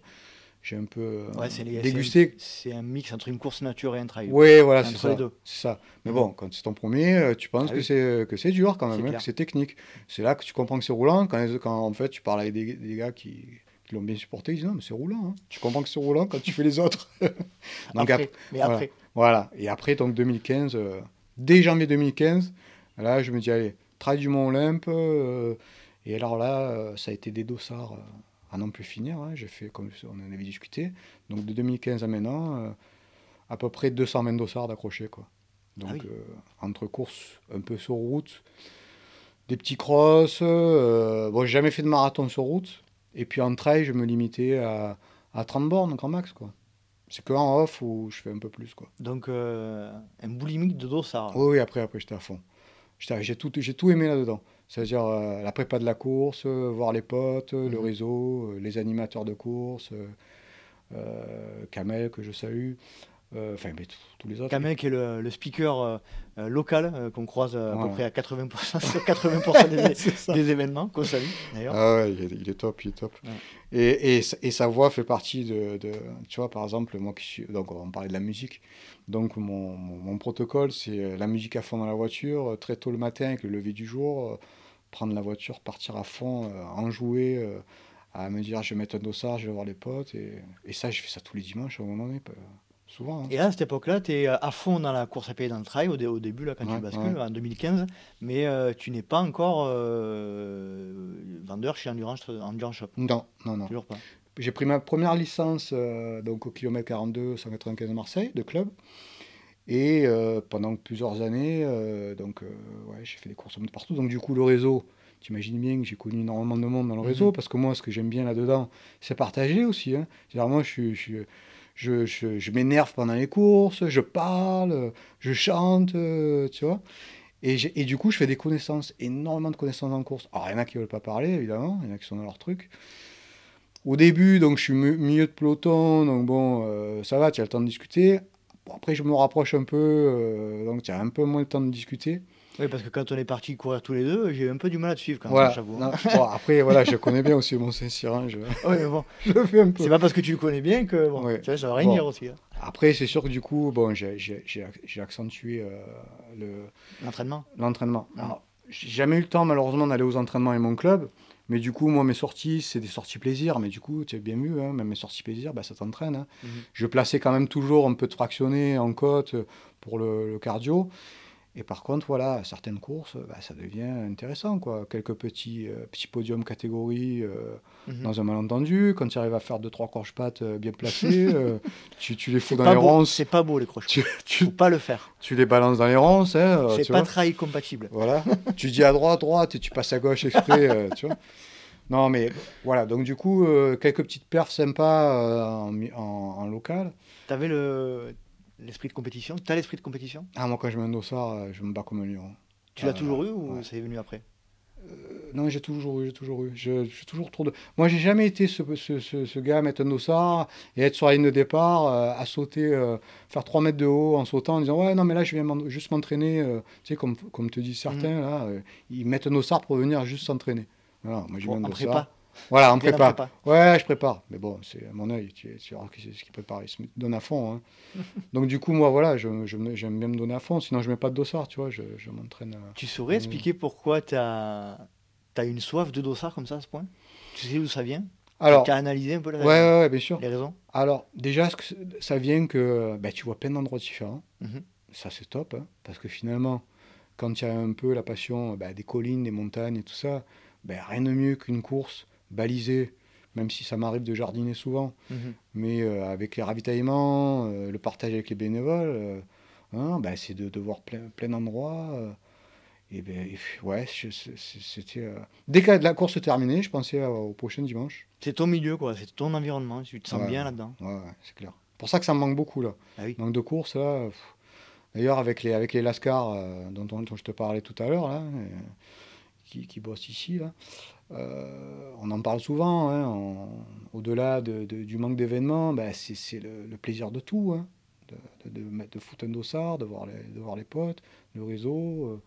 j'ai un peu euh, Ouais, les- dégusté. c'est un, mix entre une course nature et un trail. Oui, voilà, c'est ça. C'est ça. Mais bon, quand c'est ton premier, euh, tu penses Ah que oui. c'est que c'est dur quand même, hein, que c'est technique. C'est là que tu comprends que c'est roulant. Quand, en fait tu parles avec des, des gars qui, qui l'ont bien supporté, ils disent non, mais c'est roulant. hein. Tu comprends que c'est roulant quand tu fais les autres. Donc après, ap- mais voilà. après, Voilà. Et après, donc 2015, euh, dès janvier 2015, là, je me dis, allez, trail du Mont Olympe. euh, et alors là, euh, ça a été des dossards euh, à n'en plus finir. hein. J'ai fait, comme on en avait discuté. Donc de 2015 à maintenant, euh, à peu près 220 dossards d'accrochés, quoi. Donc Ah oui. euh, entre courses un peu sur route, des petits crosses. euh, bon, j'ai jamais fait de marathon sur route. Et puis en trail, je me limitais à, à 30 bornes, grand max, quoi. C'est que en off où je fais un peu plus, quoi. donc un boulimique de dossard. Oui, oui, après, après j'étais à fond. J'ai tout, j'ai tout aimé là-dedans. C'est-à-dire euh, la prépa de la course, euh, voir les potes, euh, le Mhm. réseau, les animateurs de course, Kamel que je salue, enfin tous- les autres. Kamel qui est le, le speaker local qu'on croise à peu près à 80% sur 80% des, des événements qu'on salue d'ailleurs. Ah ouais, il est, il est top, il est top. Ouais. Et, et, sa- et sa voix fait partie de, de- Tu vois, par exemple, moi qui suis. Donc, on parlait de la musique. Donc, mon, mon, mon protocole, c'est la musique à fond dans la voiture, très tôt le matin, avec le lever du jour, prendre la voiture, partir à fond, euh, enjouer, euh, à me dire je vais mettre un dossard, je vais voir les potes. Et, et ça, je fais ça tous les dimanches à un moment donné, souvent. hein. Et là, à cette époque-là, tu es à fond dans la course à pied, dans le trail, au, dé- au début, là, quand Ouais, tu bascules, ouais. en 2015, mais euh, tu n'es pas encore euh, vendeur chez Endurance, Endurance Shop. Non, non, non. Toujours pas. J'ai pris ma première licence euh, donc au kilomètre 42 195 de Marseille de club et euh, pendant plusieurs années euh, donc euh, ouais, j'ai fait des courses de partout donc du coup le réseau tu imagines bien que j'ai connu énormément de monde dans le réseau Mhm. parce que moi ce que j'aime bien là-dedans c'est partager aussi hein. C'est-à-dire, moi je je, je, je, je m'énerve pendant les courses je parle je chante tu vois et, et du coup je fais des connaissances énormément de connaissances en course alors il y en a qui veulent pas parler évidemment il y en a qui sont dans leur truc au début, donc je suis mi- milieu de peloton, donc bon, ça va, tu as le temps de discuter. Bon, après, je me rapproche un peu, euh, donc tu as un peu moins le temps de discuter. Oui, parce que quand on est parti courir tous les deux, j'ai eu un peu du mal à te suivre quand même, Voilà. j'avoue. Bon, après, voilà, je connais bien aussi mon Saint-Cyrin, je, mais bon, je le fais un peu. c'est pas parce que tu le connais bien que bon, Ouais. tu vois, ça va rien Bon. dire aussi. hein. Après, c'est sûr que du coup, bon, j'ai- accentué euh, le, L'entraînement? l'entraînement. Alors, j'ai jamais eu le temps, malheureusement, d'aller aux entraînements avec mon club. Mais du coup, moi, mes sorties, c'est des sorties plaisir. Mais du coup, tu as bien vu, hein, même mes sorties plaisir, bah, ça t'entraîne. hein. Mhm. Je plaçais quand même toujours un peu de fractionné en côte pour le, le cardio. Et par contre, voilà, certaines courses, bah, ça devient intéressant. Quoi. Quelques petits, euh, petits podiums catégories euh, Mhm. dans un malentendu. Quand tu arrives à faire deux, trois croche-pattes euh, bien placées, euh, tu, tu les fous dans les beau, ronces. C'est pas beau les crochets. Tu, tu, Faut pas le faire. tu les balances dans les ronces. Hein, c'est pas trail compatible. Voilà. tu dis à droite, droite, et tu passes à gauche exprès, tu vois. Non, mais voilà. Donc, du coup, quelques petites perfs sympas en, en- en local. T'avais le l'esprit de compétition. T'as l'esprit de compétition? Ah, moi, quand je mets un dossard, euh, je me bats comme un lion. Tu l'as Euh, toujours eu ou ouais. c'est venu après? Euh, non, j'ai toujours eu, j'ai toujours eu. Je, je suis toujours trop de... Moi, j'ai jamais été ce, ce, ce, ce gars à mettre un dossard et être sur la ligne de départ, euh, à sauter, euh, faire 3 mètres de haut en sautant, en disant Ouais, non, mais là, je viens juste m'entraîner. tu sais, comme, comme te disent certains, là, euh, ils mettent un dossard pour venir juste s'entraîner. Voilà, moi, j'ai Bon, un dossard. prépa. Voilà, en Bien en prépa. prépa. Ouais, je prépare. Mais bon, c'est à mon œil, tu, tu c'est ce qui prépare. Il se donne à fond. hein. Donc, du coup, moi, voilà, je, je j'aime bien me donner à fond. Sinon, je mets pas de dossard, tu vois, je, je m'entraîne. à- Tu saurais expliquer pourquoi tu as, une soif de dossard comme ça à ce point? Tu sais d'où ça vient? Alors, Tu as analysé un peu la- ouais, ouais, ouais, bien sûr. les raisons? Alors, déjà, ça vient que bah, tu vois plein d'endroits différents. Mhm. Ça, c'est top. hein, parce que finalement, quand tu as un peu la passion bah, des collines, des montagnes et tout ça, bah, rien de mieux qu'une course balisée, même si ça m'arrive de jardiner souvent. Mhm. Mais euh, avec les ravitaillements, euh, le partage avec les bénévoles, euh, hein, bah, c'est de, de voir plein, plein d'endroits. euh, et ben, ouais, c'était. Dès que la course se terminait, je pensais au prochain dimanche. C'est ton milieu, quoi. C'est ton environnement. Tu te sens Ouais. bien là-dedans. Ouais, c'est clair. Pour ça que ça me manque beaucoup là. Ah oui. Manque de course là. D'ailleurs, avec les, avec les Lascars dont, dont- dont je te parlais tout à l'heure, là, qui, qui bossent ici, là, euh, on en parle souvent. hein, Au-delà de- de- du manque d'événements, bah, c'est le, plaisir de tout. hein, de, mettre de foutre un dossard, de voir les, de voir les potes, le réseau. euh.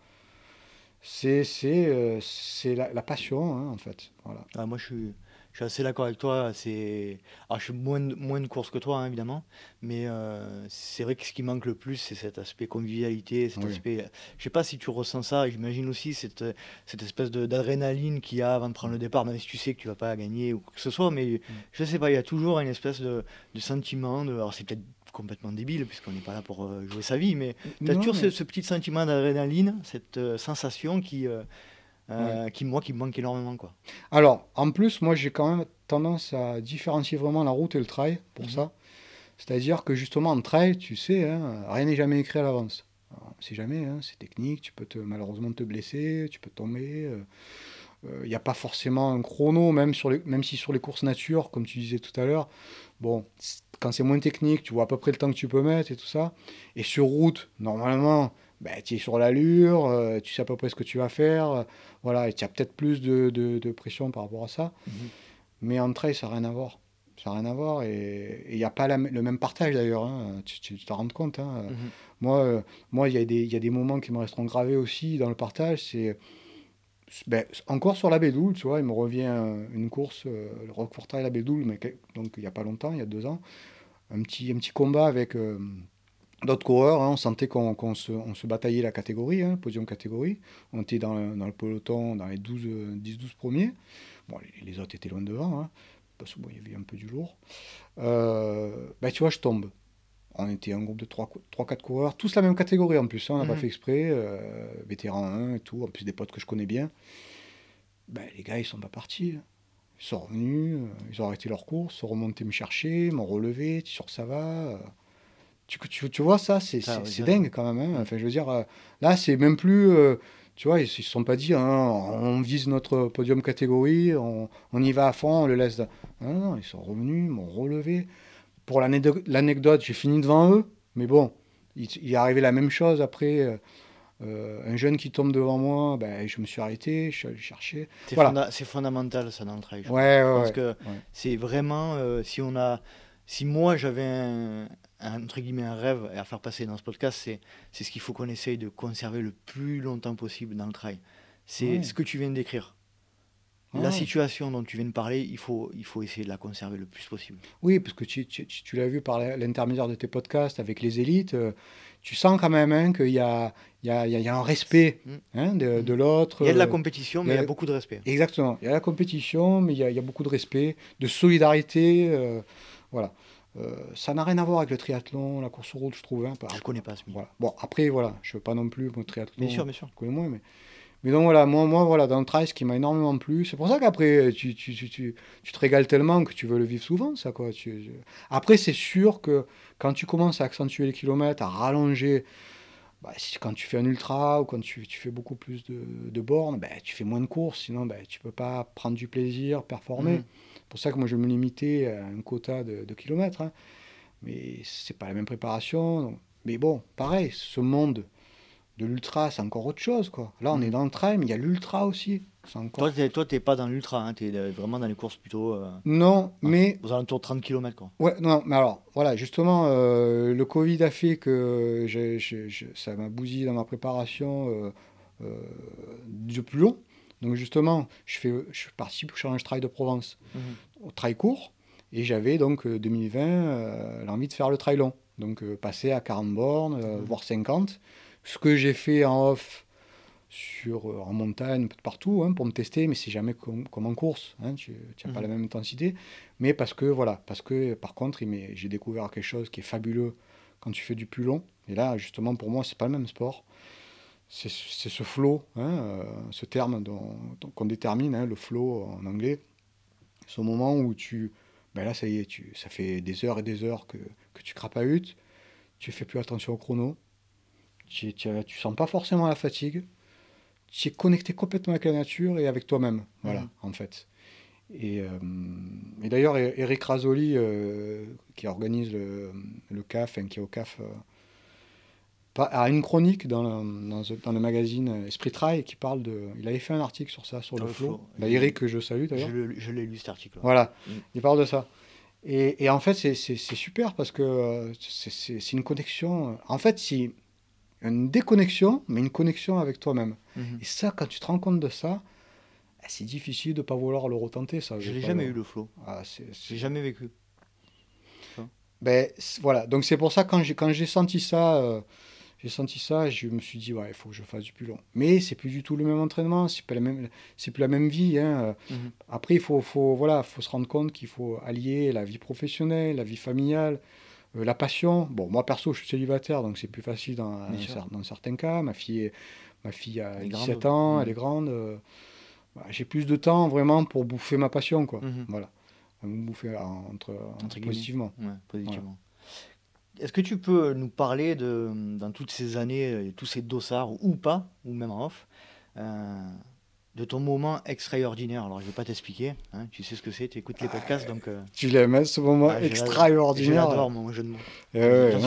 c'est euh, la, la passion, hein, en fait. Voilà. Ah, moi, je suis, je suis assez d'accord avec toi. C'est... Alors, je fais moins de, moins de courses que toi, hein, évidemment. Mais euh, c'est vrai que ce qui manque le plus, c'est cet aspect convivialité. Cet aspect... Je sais pas si tu ressens ça. J'imagine aussi cette, cette espèce d'adrénaline qu'il y a avant de prendre le départ, même si tu sais que tu vas pas gagner ou quoi que ce soit. Mais je mm. je sais pas, il y a toujours une espèce de, de sentiment. De... Alors, c'est peut-être complètement débile, puisqu'on n'est pas là pour euh, jouer sa vie, mais tu as toujours ce, petit sentiment d'adrénaline, cette euh, sensation qui, euh, qui, moi, qui me manque énormément. Quoi. Alors, en plus, moi, j'ai quand même tendance à différencier vraiment la route et le trail pour mhm. ça. C'est-à-dire que justement, en trail, tu sais, hein, rien n'est jamais écrit à l'avance. On sait jamais, hein, c'est technique, tu peux te, malheureusement te blesser, tu peux tomber. Il euh, n'y euh, a pas forcément un chrono, même, sur les, même si sur les courses nature, comme tu disais tout à l'heure, bon, quand c'est moins technique, tu vois à peu près le temps que tu peux mettre et tout ça. Et sur route, normalement, ben, tu es sur l'allure, euh, tu sais à peu près ce que tu vas faire, euh, voilà, et tu as peut-être plus de, de, pression par rapport à ça. Mhm. Mais en trail, ça n'a rien à voir. Ça n'a rien à voir, et il n'y a pas le même partage d'ailleurs, hein. tu t'en rends compte. Hein. Mhm. Moi, euh, moi, il y, y, a des moments qui me resteront gravés aussi dans le partage, c'est ben, encore sur la Bédoule, tu vois, il me revient une course, le Roquefort Trail la Bédoule, mais donc il n'y a pas longtemps, il y a deux ans, un petit, un petit combat avec d'autres coureurs, hein, on sentait qu'on se, bataillait la catégorie, hein, podium catégorie. On était dans le, dans le peloton, dans les 10-12 premiers. Bon, les, autres étaient loin devant, hein, parce qu'il bon, y avait un peu du lourd. Euh, ben, tu vois, je tombe. On était un groupe de 3-4 coureurs, tous la même catégorie en plus, on n'a pas mhm. fait exprès, euh, vétéran 1 et tout, en plus des potes que je connais bien. Ben, les gars, ils sont pas partis. Ils sont revenus, euh, ils ont arrêté leur course, sont remontés me chercher, m'ont relevé, tu sûr que ça va tu, tu, tu, vois, ça, c'est dingue quand même. Hein. Enfin, je veux dire, euh, là, c'est même plus. Euh, tu vois, ils ne se sont pas dit, hein, on vise notre podium catégorie, on, on, y va à fond, on le laisse. Non, non, ils sont revenus, m'ont relevé. Pour l'anecdote, j'ai fini devant eux, mais bon, il, il, est arrivé la même chose après. Euh, un jeune qui tombe devant moi, ben, je me suis arrêté, je suis allé chercher. C'est voilà. fondamental ça dans le trail. Ouais, ouais, Parce que c'est vraiment, si on a, si moi j'avais un, entre guillemets un rêve à faire passer dans ce podcast, c'est, c'est ce qu'il faut qu'on essaye de conserver le plus longtemps possible dans le trail. C'est ce que tu viens de décrire. La situation dont tu viens de parler, il faut, il faut essayer de la conserver le plus possible. Oui, parce que tu, tu, tu l'as vu par l'intermédiaire de tes podcasts avec les élites, euh, tu sens quand même hein, qu'il y a, il y, a, il y a un respect mm. hein, de, de l'autre. Il y a de la compétition, mais il y a, beaucoup de respect. Exactement. Il y a la compétition, mais il y a, il y a beaucoup de respect, de solidarité. Euh, voilà. Euh, ça n'a rien à voir avec le triathlon, la course route, je trouve. Hein, je connais pas ce voilà. Bon, après, voilà, je ne veux pas non plus mon triathlon. Bien sûr, bien sûr. Je connais moins, mais. Mais donc voilà, moi, moi voilà, dans le trail, ce qui m'a énormément plu, c'est pour ça qu'après, tu, tu, tu, tu, te régales tellement que tu veux le vivre souvent, ça, quoi. Après, c'est sûr que quand tu commences à accentuer les kilomètres, à rallonger, bah, quand tu fais un ultra ou quand tu, fais beaucoup plus de, de bornes, bah, tu fais moins de courses, sinon bah, tu peux pas prendre du plaisir, performer. Mmh. C'est pour ça que moi, je me limitais à un quota de, kilomètres. Hein. Mais c'est pas la même préparation. Mais bon, pareil, ce monde de l'ultra, c'est encore autre chose. Quoi. Là, on est mm. dans le trail, mais il y a l'ultra aussi. Encore... Toi, tu n'es pas dans l'ultra, hein, tu es vraiment dans les courses plutôt. Euh, non, mais. Aux alentours de 30 km. Quoi. Ouais, non, mais alors, voilà, justement, euh, le Covid a fait que ça m'a bousillé dans ma préparation euh, du plus long. Donc justement, je, fais, je participe au Challenge Trail de Provence, mhm. au trail court, et j'avais donc 2020 euh, euh, l'envie de faire le trail long. Donc euh, passer à 40 bornes, mhm. voire 50. Ce que j'ai fait en off sur, en montagne, partout, hein, pour me tester, mais c'est jamais comme, en course, hein, tu n'as pas mhm. la même intensité. Mais parce que, voilà, parce que par contre, j'ai découvert quelque chose qui est fabuleux quand tu fais du plus long. Et là, justement, pour moi, c'est pas le même sport c'est ce flow, hein, euh, ce terme qu'on détermine, hein, le flow en anglais. Ce moment où tu, ben là ça y est, tu, ça fait des heures et des heures que, que tu crapahutes, tu fais plus attention au chrono, tu, tu, tu, sens pas forcément la fatigue, tu es connecté complètement avec la nature et avec toi-même, voilà, mmh. en fait. Et, euh, et d'ailleurs, Eric Rasoli, euh, qui organise le, le CAF, hein, qui est au CAF à une chronique dans le, dans, le, magazine Esprit Trail qui parle de. Il avait fait un article sur ça, sur le, flow. Bah, Eric, que je salue d'ailleurs. Je, l'ai lu cet article. Voilà, mm. il parle de ça. Et, et en fait, c'est super parce que euh, c'est une connexion. En fait, c'est une déconnexion, mais une connexion avec toi-même. Mm-hmm. Et ça, quand tu te rends compte de ça, c'est difficile de ne pas vouloir le retenter, ça. Je pas jamais le- eu le flow. Ah, J'ai jamais vécu. Ben, voilà, donc c'est pour ça quand j'ai quand j'ai senti ça, euh, j'ai senti ça, je me suis dit ouais, il faut que je fasse du plus long. Mais c'est plus du tout le même entraînement, c'est pas la même, c'est plus la même vie. hein. Mhm. Après, il faut, faut voilà, faut se rendre compte qu'il faut allier la vie professionnelle, la vie familiale, euh, la passion. Bon, moi perso, je suis célibataire, donc c'est plus facile dans, dans certains cas. Ma fille, est- ma fille a Elle est 17 grande. ans, Mhm. elle est grande. euh, voilà, j'ai plus de temps vraiment pour bouffer ma passion, quoi. Mhm. Voilà, bouffer en- entre, Entre guillemets. positivement. Ouais, positivement. Est-ce que tu peux nous parler de, dans toutes ces années, euh, tous ces dossards, ou pas, ou même en off, euh, de ton moment extraordinaire? Alors, je vais pas t'expliquer, hein, tu sais ce que c'est, tu écoutes les podcasts, donc euh, Tu l'aimes, hein, ce moment Ah, extraordinaire. j'adore mon jeu de mots. Eh ouais,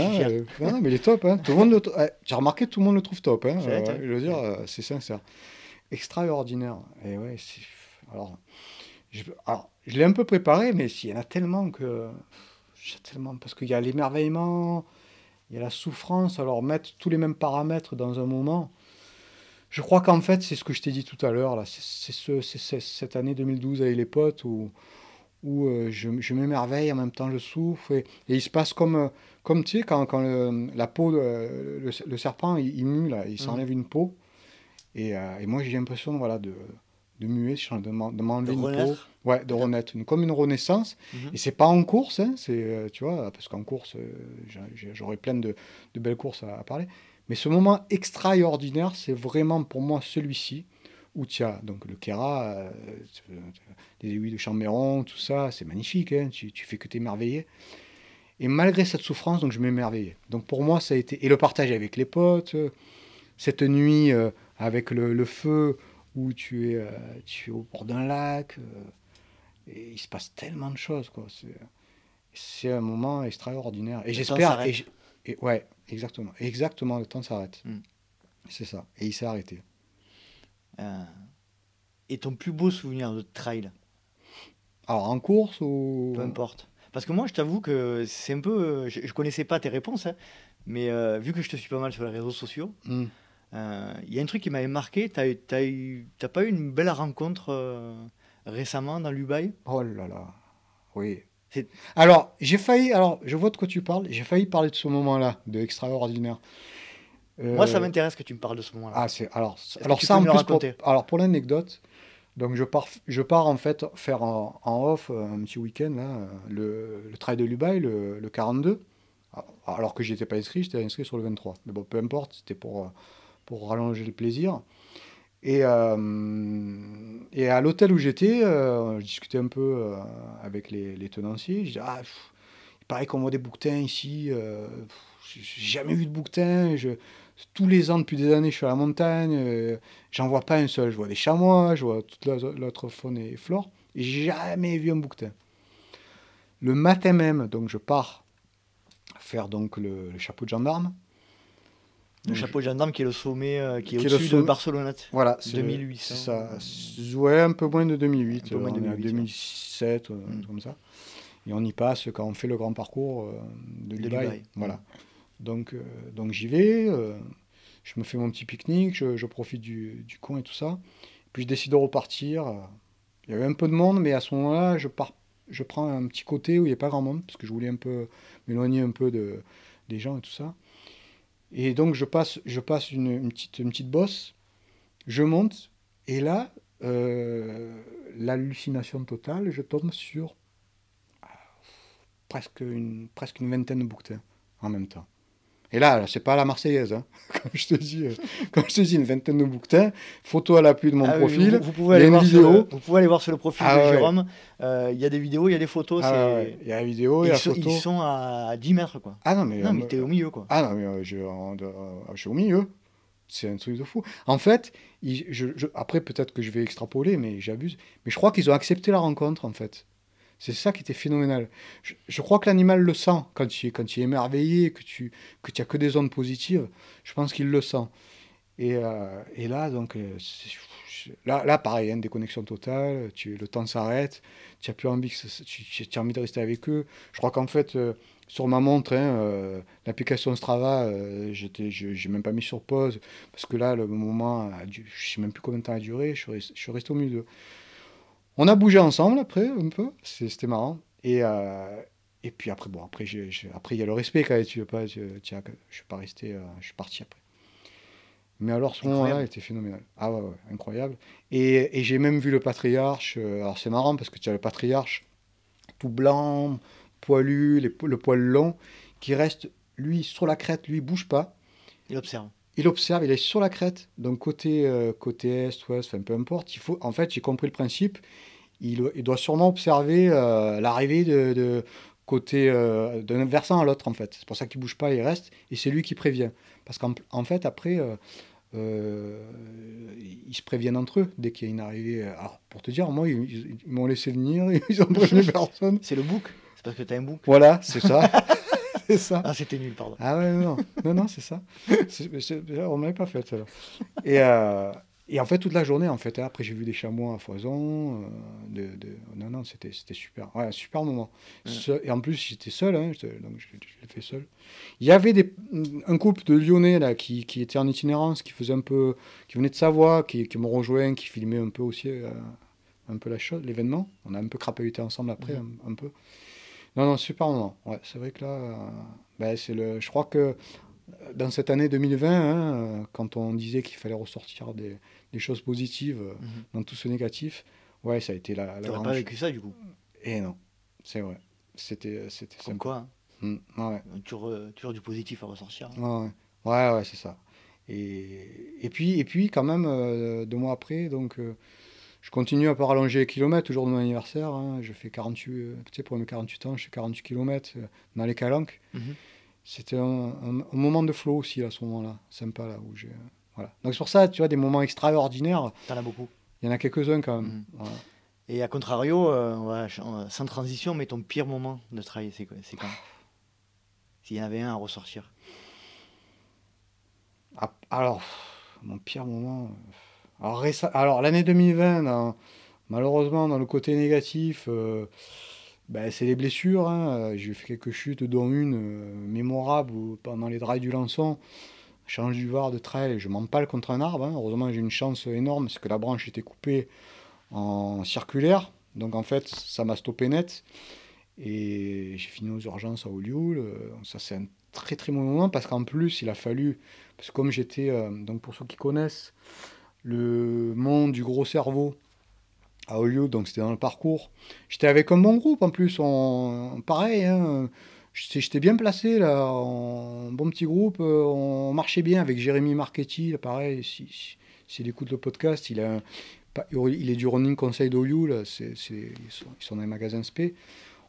non, mais il est top. Hein. Tout le monde le eh, J'ai remarqué, tout le monde le trouve top. Hein. Vrai, je veux dire, c'est sincère. Extraordinaire. Et ouais, c'est. Alors, je... Alors, je l'ai un peu préparé, mais s'il y en a tellement que. Tellement. Parce qu'il y a l'émerveillement, il y a la souffrance. Alors, mettre tous les mêmes paramètres dans un moment. Je crois qu'en fait, c'est ce que je t'ai dit tout à l'heure. là. C'est ce, cette année 2012 avec les potes où, où euh, je, je m'émerveille, en même temps je souffre. Et, et il se passe comme, euh, comme tu sais, quand, quand le- la peau, le, le serpent, il, il mue, là, il s'enlève une peau. Et, euh, et moi, j'ai l'impression voilà, de, de muer, de m'en- de m'enlever De une peau. renaître Ouais, de renaître, une- comme une renaissance. Mhm. Et c'est pas en course, hein, c'est, euh, tu vois, parce qu'en course, euh, j'aurais plein de, de belles courses à, à parler. Mais ce moment extraordinaire, c'est vraiment pour moi celui-ci, où tu as donc le Kera, euh, les aiguilles de Chambéron, tout ça, c'est magnifique, hein, tu, tu fais que t'émerveiller. Et malgré cette souffrance, donc je m'émerveillais. Donc pour moi, ça a été. Et le partage avec les potes, euh, cette nuit euh, avec le, le feu où tu es, euh, tu es au bord d'un lac. euh, et il se passe tellement de choses, quoi. C'est, c'est un moment extraordinaire. Et j'espère. Et, ouais, exactement. Exactement, le temps s'arrête. Mm. C'est ça. Et il s'est arrêté. Euh, et ton plus beau souvenir de trail, Alors en course ou. peu importe. Parce que moi, je t'avoue que c'est un peu. Je, je connaissais pas tes réponses, hein, mais euh, vu que je te suis pas mal sur les réseaux sociaux, Mm. Euh, il y a un truc qui m'avait marqué. Eu- t'as pas eu une belle rencontre euh, récemment dans l'Ubaï? Oh là là. Oui. Alors, j'ai failli. Alors, je vois de quoi tu parles. J'ai failli parler de ce moment-là, de extraordinaire. Moi, ça Euh, m'intéresse que tu me parles de ce moment-là. Ah, c'est alors, alors tu ça en plus pour, alors pour l'anecdote, donc je pars, je pars en fait faire en, en off euh, un petit week-end là, euh, le, le trail de Lubaï, le, le 42, alors que j'étais pas inscrit, j'étais inscrit sur le 23. Mais bon, peu importe, c'était pour euh, pour rallonger le plaisir. Et, euh, et à l'hôtel où j'étais, euh, je discutais un peu euh, avec les, tenanciers. Je disais, ah, il paraît qu'on voit des bouquetins ici. euh, j'ai jamais vu de bouquetins. Je, tous les ans, depuis des années, je suis à la montagne. J'en vois pas un seul. Je vois des chamois, je vois toute la- l'autre faune et flore. J'ai jamais vu un bouquetin. Le matin même, donc je pars faire donc le chapeau de gendarme. Le chapeau de gendarme qui est le sommet, euh, qui est au-dessus de. Barcelonnette. Voilà, c'est 2800. c'est ça. C'est- Ouais, un peu moins de 2008. Un peu moins de on est à 2008, ouais. 2007, euh, Mm. comme ça. Et on y passe quand on fait le grand parcours euh, de De Dubaï. Dubaï. Voilà. Donc, euh, donc j'y vais, euh, je me fais mon petit pique-nique, je, je profite du, du coin et tout ça. Puis je décide de repartir. euh. Il y avait un peu de monde, mais à ce moment-là, je pars, je prends un petit côté où il n'y a pas grand monde, parce que je voulais un peu m'éloigner un peu de, des gens et tout ça. Et donc je passe, une petite bosse, je monte, et là, euh, l'hallucination totale, je tombe sur ah, presque une, presque une vingtaine de bouquetins en même temps. Et là, c'est pas la Marseillaise, hein. comme je te dis, euh, comme je te dis, une vingtaine de bouquetins, photo à l'appui de mon Ah oui, profil. vous, vous pouvez aller voir sur le- vous pouvez aller voir sur le profil Ah de ouais. Jérôme. Euh, Il y a des vidéos, il y a des photos. Ah ouais, il y a la vidéo, il y a la sont, photo. ils sont à 10 mètres, quoi. Ah non, mais, Non, euh, mais t'es au milieu, quoi. Ah non, mais euh, je, euh, suis au milieu. C'est un truc de fou. En fait, il- je- je- après, peut-être que je vais extrapoler, mais j'abuse. Mais je crois qu'ils ont accepté la rencontre, en fait. C'est ça qui était phénoménal. Je, je crois que l'animal le sent quand il, quand il est émerveillé, que tu que tu as que des ondes positives. Je pense qu'il le sent. Et, euh, et là, donc, euh, là, là, pareil, hein, déconnexion totale, tu, le temps s'arrête, tu n'as plus envie, tu, as envie de rester avec eux. Je crois qu'en fait, euh, sur ma montre, hein, l'application Strava, euh, je n'ai même pas mis sur pause, parce que là, le moment, je ne sais même plus combien de temps a duré, je suis resté au milieu d'eux. On a bougé ensemble après, un peu, c'était marrant. Et, euh, et puis après, bon, après, après, il y a le respect quand même, tu veux pas, tu, as- je suis pas resté, euh, je suis parti après. Mais alors, ce moment-là était phénoménal. Ah ouais, ouais, incroyable. Et, et j'ai même vu le patriarche. euh, alors, c'est marrant parce que tu as le patriarche tout blanc, poilu, les le poil long, qui reste, lui, sur la crête, lui, bouge pas. Il observe. Il observe, il est sur la crête, donc côté, euh, côté est, ouest, enfin peu importe. Il faut, en fait, j'ai compris le principe. Il, il doit sûrement observer euh, l'arrivée de, de côté euh, d'un versant à l'autre, en fait. C'est pour ça qu'il bouge pas, il reste, et c'est lui qui prévient. Parce qu'en en fait, après, euh, ils se préviennent entre eux dès qu'il y a une arrivée. Alors, pour te dire, moi, ils, ils- ils m'ont laissé venir, ils ont prévenu personne. C'est le book C'est parce que t'as un book Voilà, c'est ça. c'est ça. Ah, c'était nul, pardon. Ah ouais, non, non, non, c'est ça. On ne m'avait pas fait, ça. Et, euh, et en fait, toute la journée, en fait, hein, après, j'ai vu des chamois à foison. euh, de, de- Non, non, c'était super. Ouais, un super moment. Ouais. Seul- Et en plus, j'étais seul, hein, donc je, l'ai- je l'ai fait seul. Il y avait des, un couple de Lyonnais là, qui, qui était en itinérance, qui faisait un peu, qui venait de Savoie, qui, qui me rejoint, qui filmait un peu aussi euh, un peu la chose, l'événement. On a un peu crapahuté ensemble après, un, un peu. Non, non, super moment. Ouais, c'est vrai que là, euh, ben, c'est le, je crois que dans cette année 2020, hein, quand on disait qu'il fallait ressortir des, des choses positives euh, Mhm. dans tout ce négatif, ouais, ça a été la, la pas vécu ça, du coup. Et non, c'est vrai. C'était, c'était Comme sympa. quoi, hein. Mm, ouais, toujours, euh, toujours du positif à ressortir. hein. ouais, ouais, c'est ça. Et, et puis, et puis quand même, euh, deux mois après, donc, euh, je continue à pas rallonger les kilomètres, toujours de mon anniversaire. hein. je fais 48, euh, tu sais, pour mes 48 ans, je fais 48 kilomètres euh, dans les calanques. Mhm. C'était un, un- un moment de flow aussi à ce moment-là, sympa là où j'ai. Voilà. Donc c'est pour ça, tu vois, des moments extraordinaires, T'en as beaucoup. il y en a quelques-uns quand même. Voilà. Et à contrario, euh, on va ch- on va- sans transition, mais ton pire moment de travail, c'est quoi quand? S'il y en avait un à ressortir. Ah, Alors, mon pire moment. euh, Alors, l'année 2020, dans- malheureusement, dans le côté négatif, euh, ben, c'est les blessures. hein. J'ai fait quelques chutes, dont une euh, mémorable pendant les drives du lançon, change du var de trail je m'empale contre un arbre. hein. Heureusement, j'ai une chance énorme, c'est que la branche était coupée en circulaire. Donc, en fait, ça m'a stoppé net. Et j'ai fini aux urgences à Olioul. Euh, Ça, c'est un très très mauvais moment parce qu'en plus, il a fallu. Parce que comme j'étais. euh, donc, pour ceux qui connaissent, le monde du gros cerveau à Olioul, donc c'était dans le parcours. J'étais avec un bon groupe en plus. Pareil, hein, j'étais bien placé là. En bon petit groupe. euh, On marchait bien avec Jérémy Marchetti. Pareil, si, si- s'il écoute le podcast, il, a il est du running conseil c'est- Ils sont, dans les magasins SP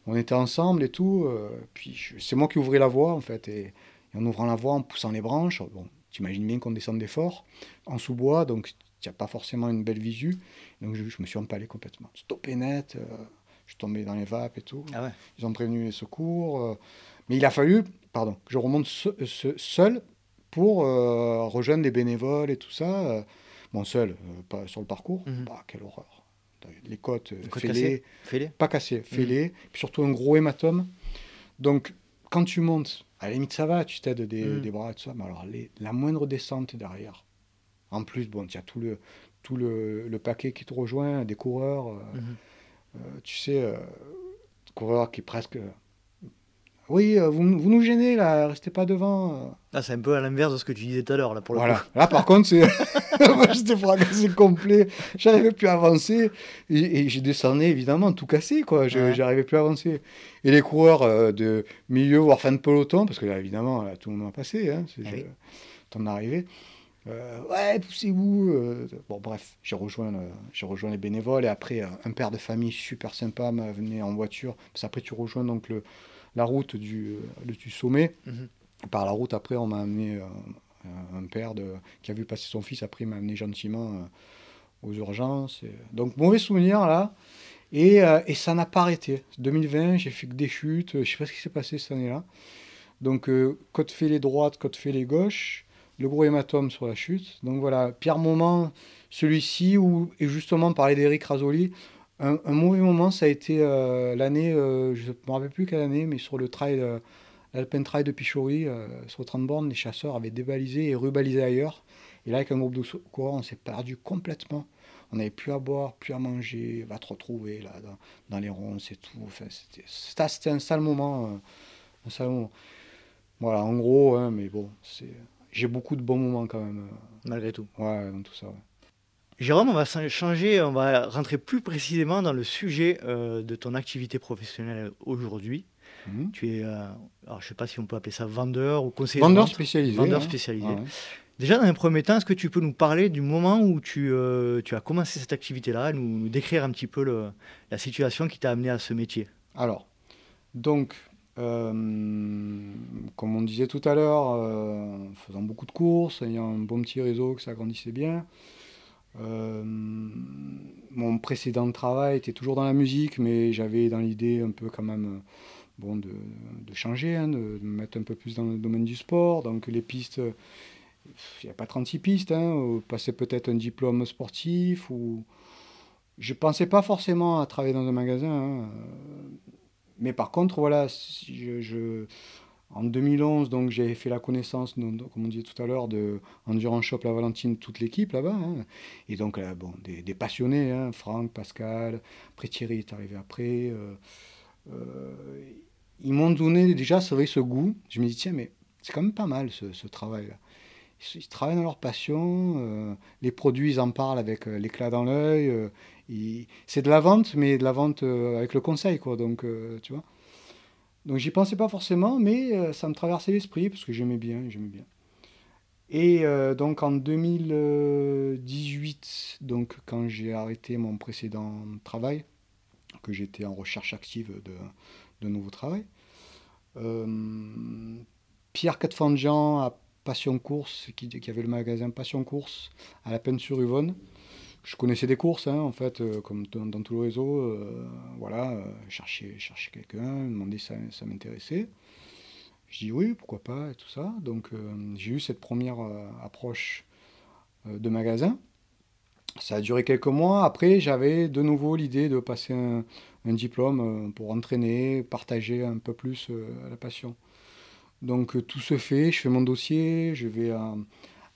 on était ensemble et tout. euh, puis c'est moi qui ouvrais la voie en fait. Et, en ouvrant la voie, en poussant les branches, bon, t'imagines bien qu'on descendait fort, en sous-bois, donc tu n'as pas forcément une belle visu. Donc je, je me suis empalé complètement. Stoppé net, euh, je suis tombé dans les vapes et tout. Ah ouais Ils ont prévenu les secours. euh, mais il a fallu, pardon, que je remonte se- se- seul pour euh, rejoindre les bénévoles et tout ça. euh, bon, seul, euh, pas sur le parcours. Mhm. Bah, quelle horreur. Les côtes, Les côtes fêlées, cassées Fais-les. pas cassé, fêlé, puis surtout un gros hématome. Donc, quand tu montes, à la limite, ça va, tu t'aides des, Mm. des bras et tout ça, mais alors les- la moindre descente derrière. En plus, bon, tu as tout le, tout le, le paquet qui te rejoint, des coureurs, Mhm. euh, tu sais, euh, coureurs qui presque. Oui, euh, vous, vous nous gênez là, restez pas devant. euh. Ah, c'est un peu à l'inverse de ce que tu disais tout à l'heure, là, pour le Voilà. coup. Là, par contre, c'est. Moi, j'étais fracassé complet. J'arrivais plus à avancer. Et, et j'ai descendu, évidemment, tout cassé, quoi. Je- Ouais. J'arrivais plus à avancer. Et les coureurs euh, de milieu, voire fin de peloton, parce que là, évidemment, là, tout le monde a passé, hein, c'est Ah oui. euh, ton arrivée. Euh, ouais, poussez-vous. euh. Bon, bref, j'ai rejoint, j'ai rejoint les bénévoles. Et après, euh, un père de famille super sympa m'a venu en voiture. Parce qu'après, tu rejoins donc le, la route du, euh, du sommet. Mhm. Par la route, après, on m'a amené un père de, qui a vu passer son fils. Après, il m'a amené gentiment aux urgences. Et- donc, mauvais souvenir là. Et, et ça n'a pas arrêté. 2020, j'ai fait que des chutes. Je sais pas ce qui s'est passé cette année-là. Donc, côte fêlée droite, côte fêlée gauche. Le gros hématome sur la chute. Donc voilà, pire moment, celui-ci, où, et justement, parler d'Eric Rasoli, un, mauvais moment, ça a été euh, l'année, euh, je ne me rappelle plus quelle année, mais sur le trail, euh, l'Alpine Trail de Pichori, sur 30 bornes, les chasseurs avaient débalisé et rebalisé ailleurs. Et là, avec un groupe de coureurs, on s'est perdu complètement. On n'avait plus à boire, plus à manger, va te retrouver là, dans, les ronces et tout. Enfin, c'était, un sale moment. un sale moment. Voilà, en gros, hein, mais bon, c'est j'ai beaucoup de bons moments quand même. Malgré tout. Ouais, dans tout ça. Jérôme, on va changer, on va rentrer plus précisément dans le sujet euh, de ton activité professionnelle aujourd'hui. Mhm. Tu es, euh, alors je ne sais pas si on peut appeler ça vendeur ou conseiller. Vendeur spécialisé. Vendeur spécialisé. Déjà, dans un premier temps, est-ce que tu peux nous parler du moment où tu, euh, tu as commencé cette activité-là, nous, nous, décrire un petit peu le, la situation qui t'a amené à ce métier? Alors, donc, euh, comme on disait tout à l'heure, euh, faisant beaucoup de courses, ayant un bon petit réseau que ça grandissait bien. Euh, mon précédent travail était toujours dans la musique, mais j'avais dans l'idée un peu quand même bon, de, changer, hein, de, me mettre un peu plus dans le domaine du sport. Donc les pistes, il n'y a pas 36 pistes, hein, passer peut-être un diplôme sportif. ou Je ne pensais pas forcément à travailler dans un magasin. Hein, mais par contre, voilà, en 2011, donc j'ai fait la connaissance, comme on disait tout à l'heure, de Endurance Shop La Valentine, toute l'équipe là-bas. Hein. Et donc, là, bon, des, passionnés, hein, Franck, Pascal, après Thierry est arrivé après. Euh, euh, ils m'ont donné déjà, ce goût. Je me dis, tiens, mais c'est quand même pas mal ce, travail-là. Ils, travaillent dans leur passion, euh, les produits, ils en parlent avec l'éclat dans l'œil, c'est de la vente, mais de la vente euh, avec le conseil. Donc, euh, tu vois. J'y pensais pas forcément, mais euh, ça me traversait l'esprit parce que j'aimais bien, j'aimais bien. Et donc, en 2018, donc quand j'ai arrêté mon précédent travail, que j'étais en recherche active de, de nouveau travail, Pierre Catfangian à Passion Course, qui, qui, avait le magasin Passion Course à la peine sur Yvonne, je connaissais des courses, hein, en fait, euh, comme dans, tout le réseau. Euh, voilà, euh, chercher, chercher quelqu'un, demander si ça, m'intéressait. Je dis oui, pourquoi pas, et tout ça. Donc j'ai eu cette première approche de magasin. Ça a duré quelques mois. Après, j'avais de nouveau l'idée de passer un, diplôme pour entraîner, partager un peu plus la passion. Donc tout se fait, je fais mon dossier, je vais à,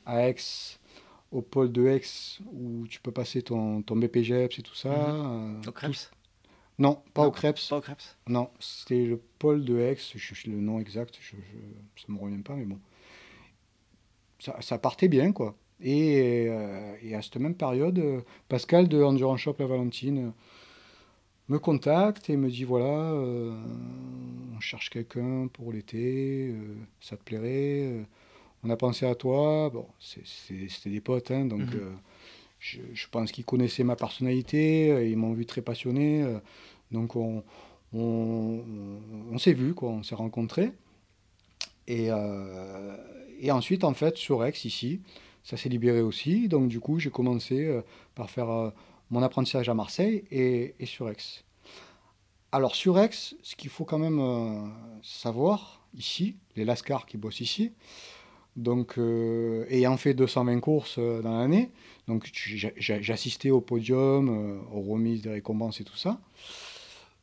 à Aix au pôle de Aix où tu peux passer ton, ton BPGEPS et tout ça. Mhm. Euh, au Krebs Non, pas au Krebs. Pas au Krebs Non, c'était le pôle de Aix, je, le nom exact, je, je, ça me revient pas, mais bon. Ça, ça partait bien, quoi. Et, euh, et, à cette même période, euh, Pascal de Endurance Shop La Valentine me contacte et me dit voilà, on cherche quelqu'un pour l'été, ça te plairait on a pensé à toi. Bon, c'était des potes, hein, donc mhm. euh, je, pense qu'ils connaissaient ma personnalité, euh, ils m'ont vu très passionné, euh, donc on, on, s'est vu, quoi, on s'est rencontrés. Et, et, ensuite, en fait, sur Aix, ici, ça s'est libéré aussi. Donc, du coup, j'ai commencé par faire mon apprentissage à Marseille et, et, sur Aix. Alors, sur Aix, ce qu'il faut quand même savoir ici, les Lascars qui bossent ici, donc, euh, ayant fait 220 courses euh, dans l'année, donc j'assistais au podium, euh, aux remises des récompenses et tout ça.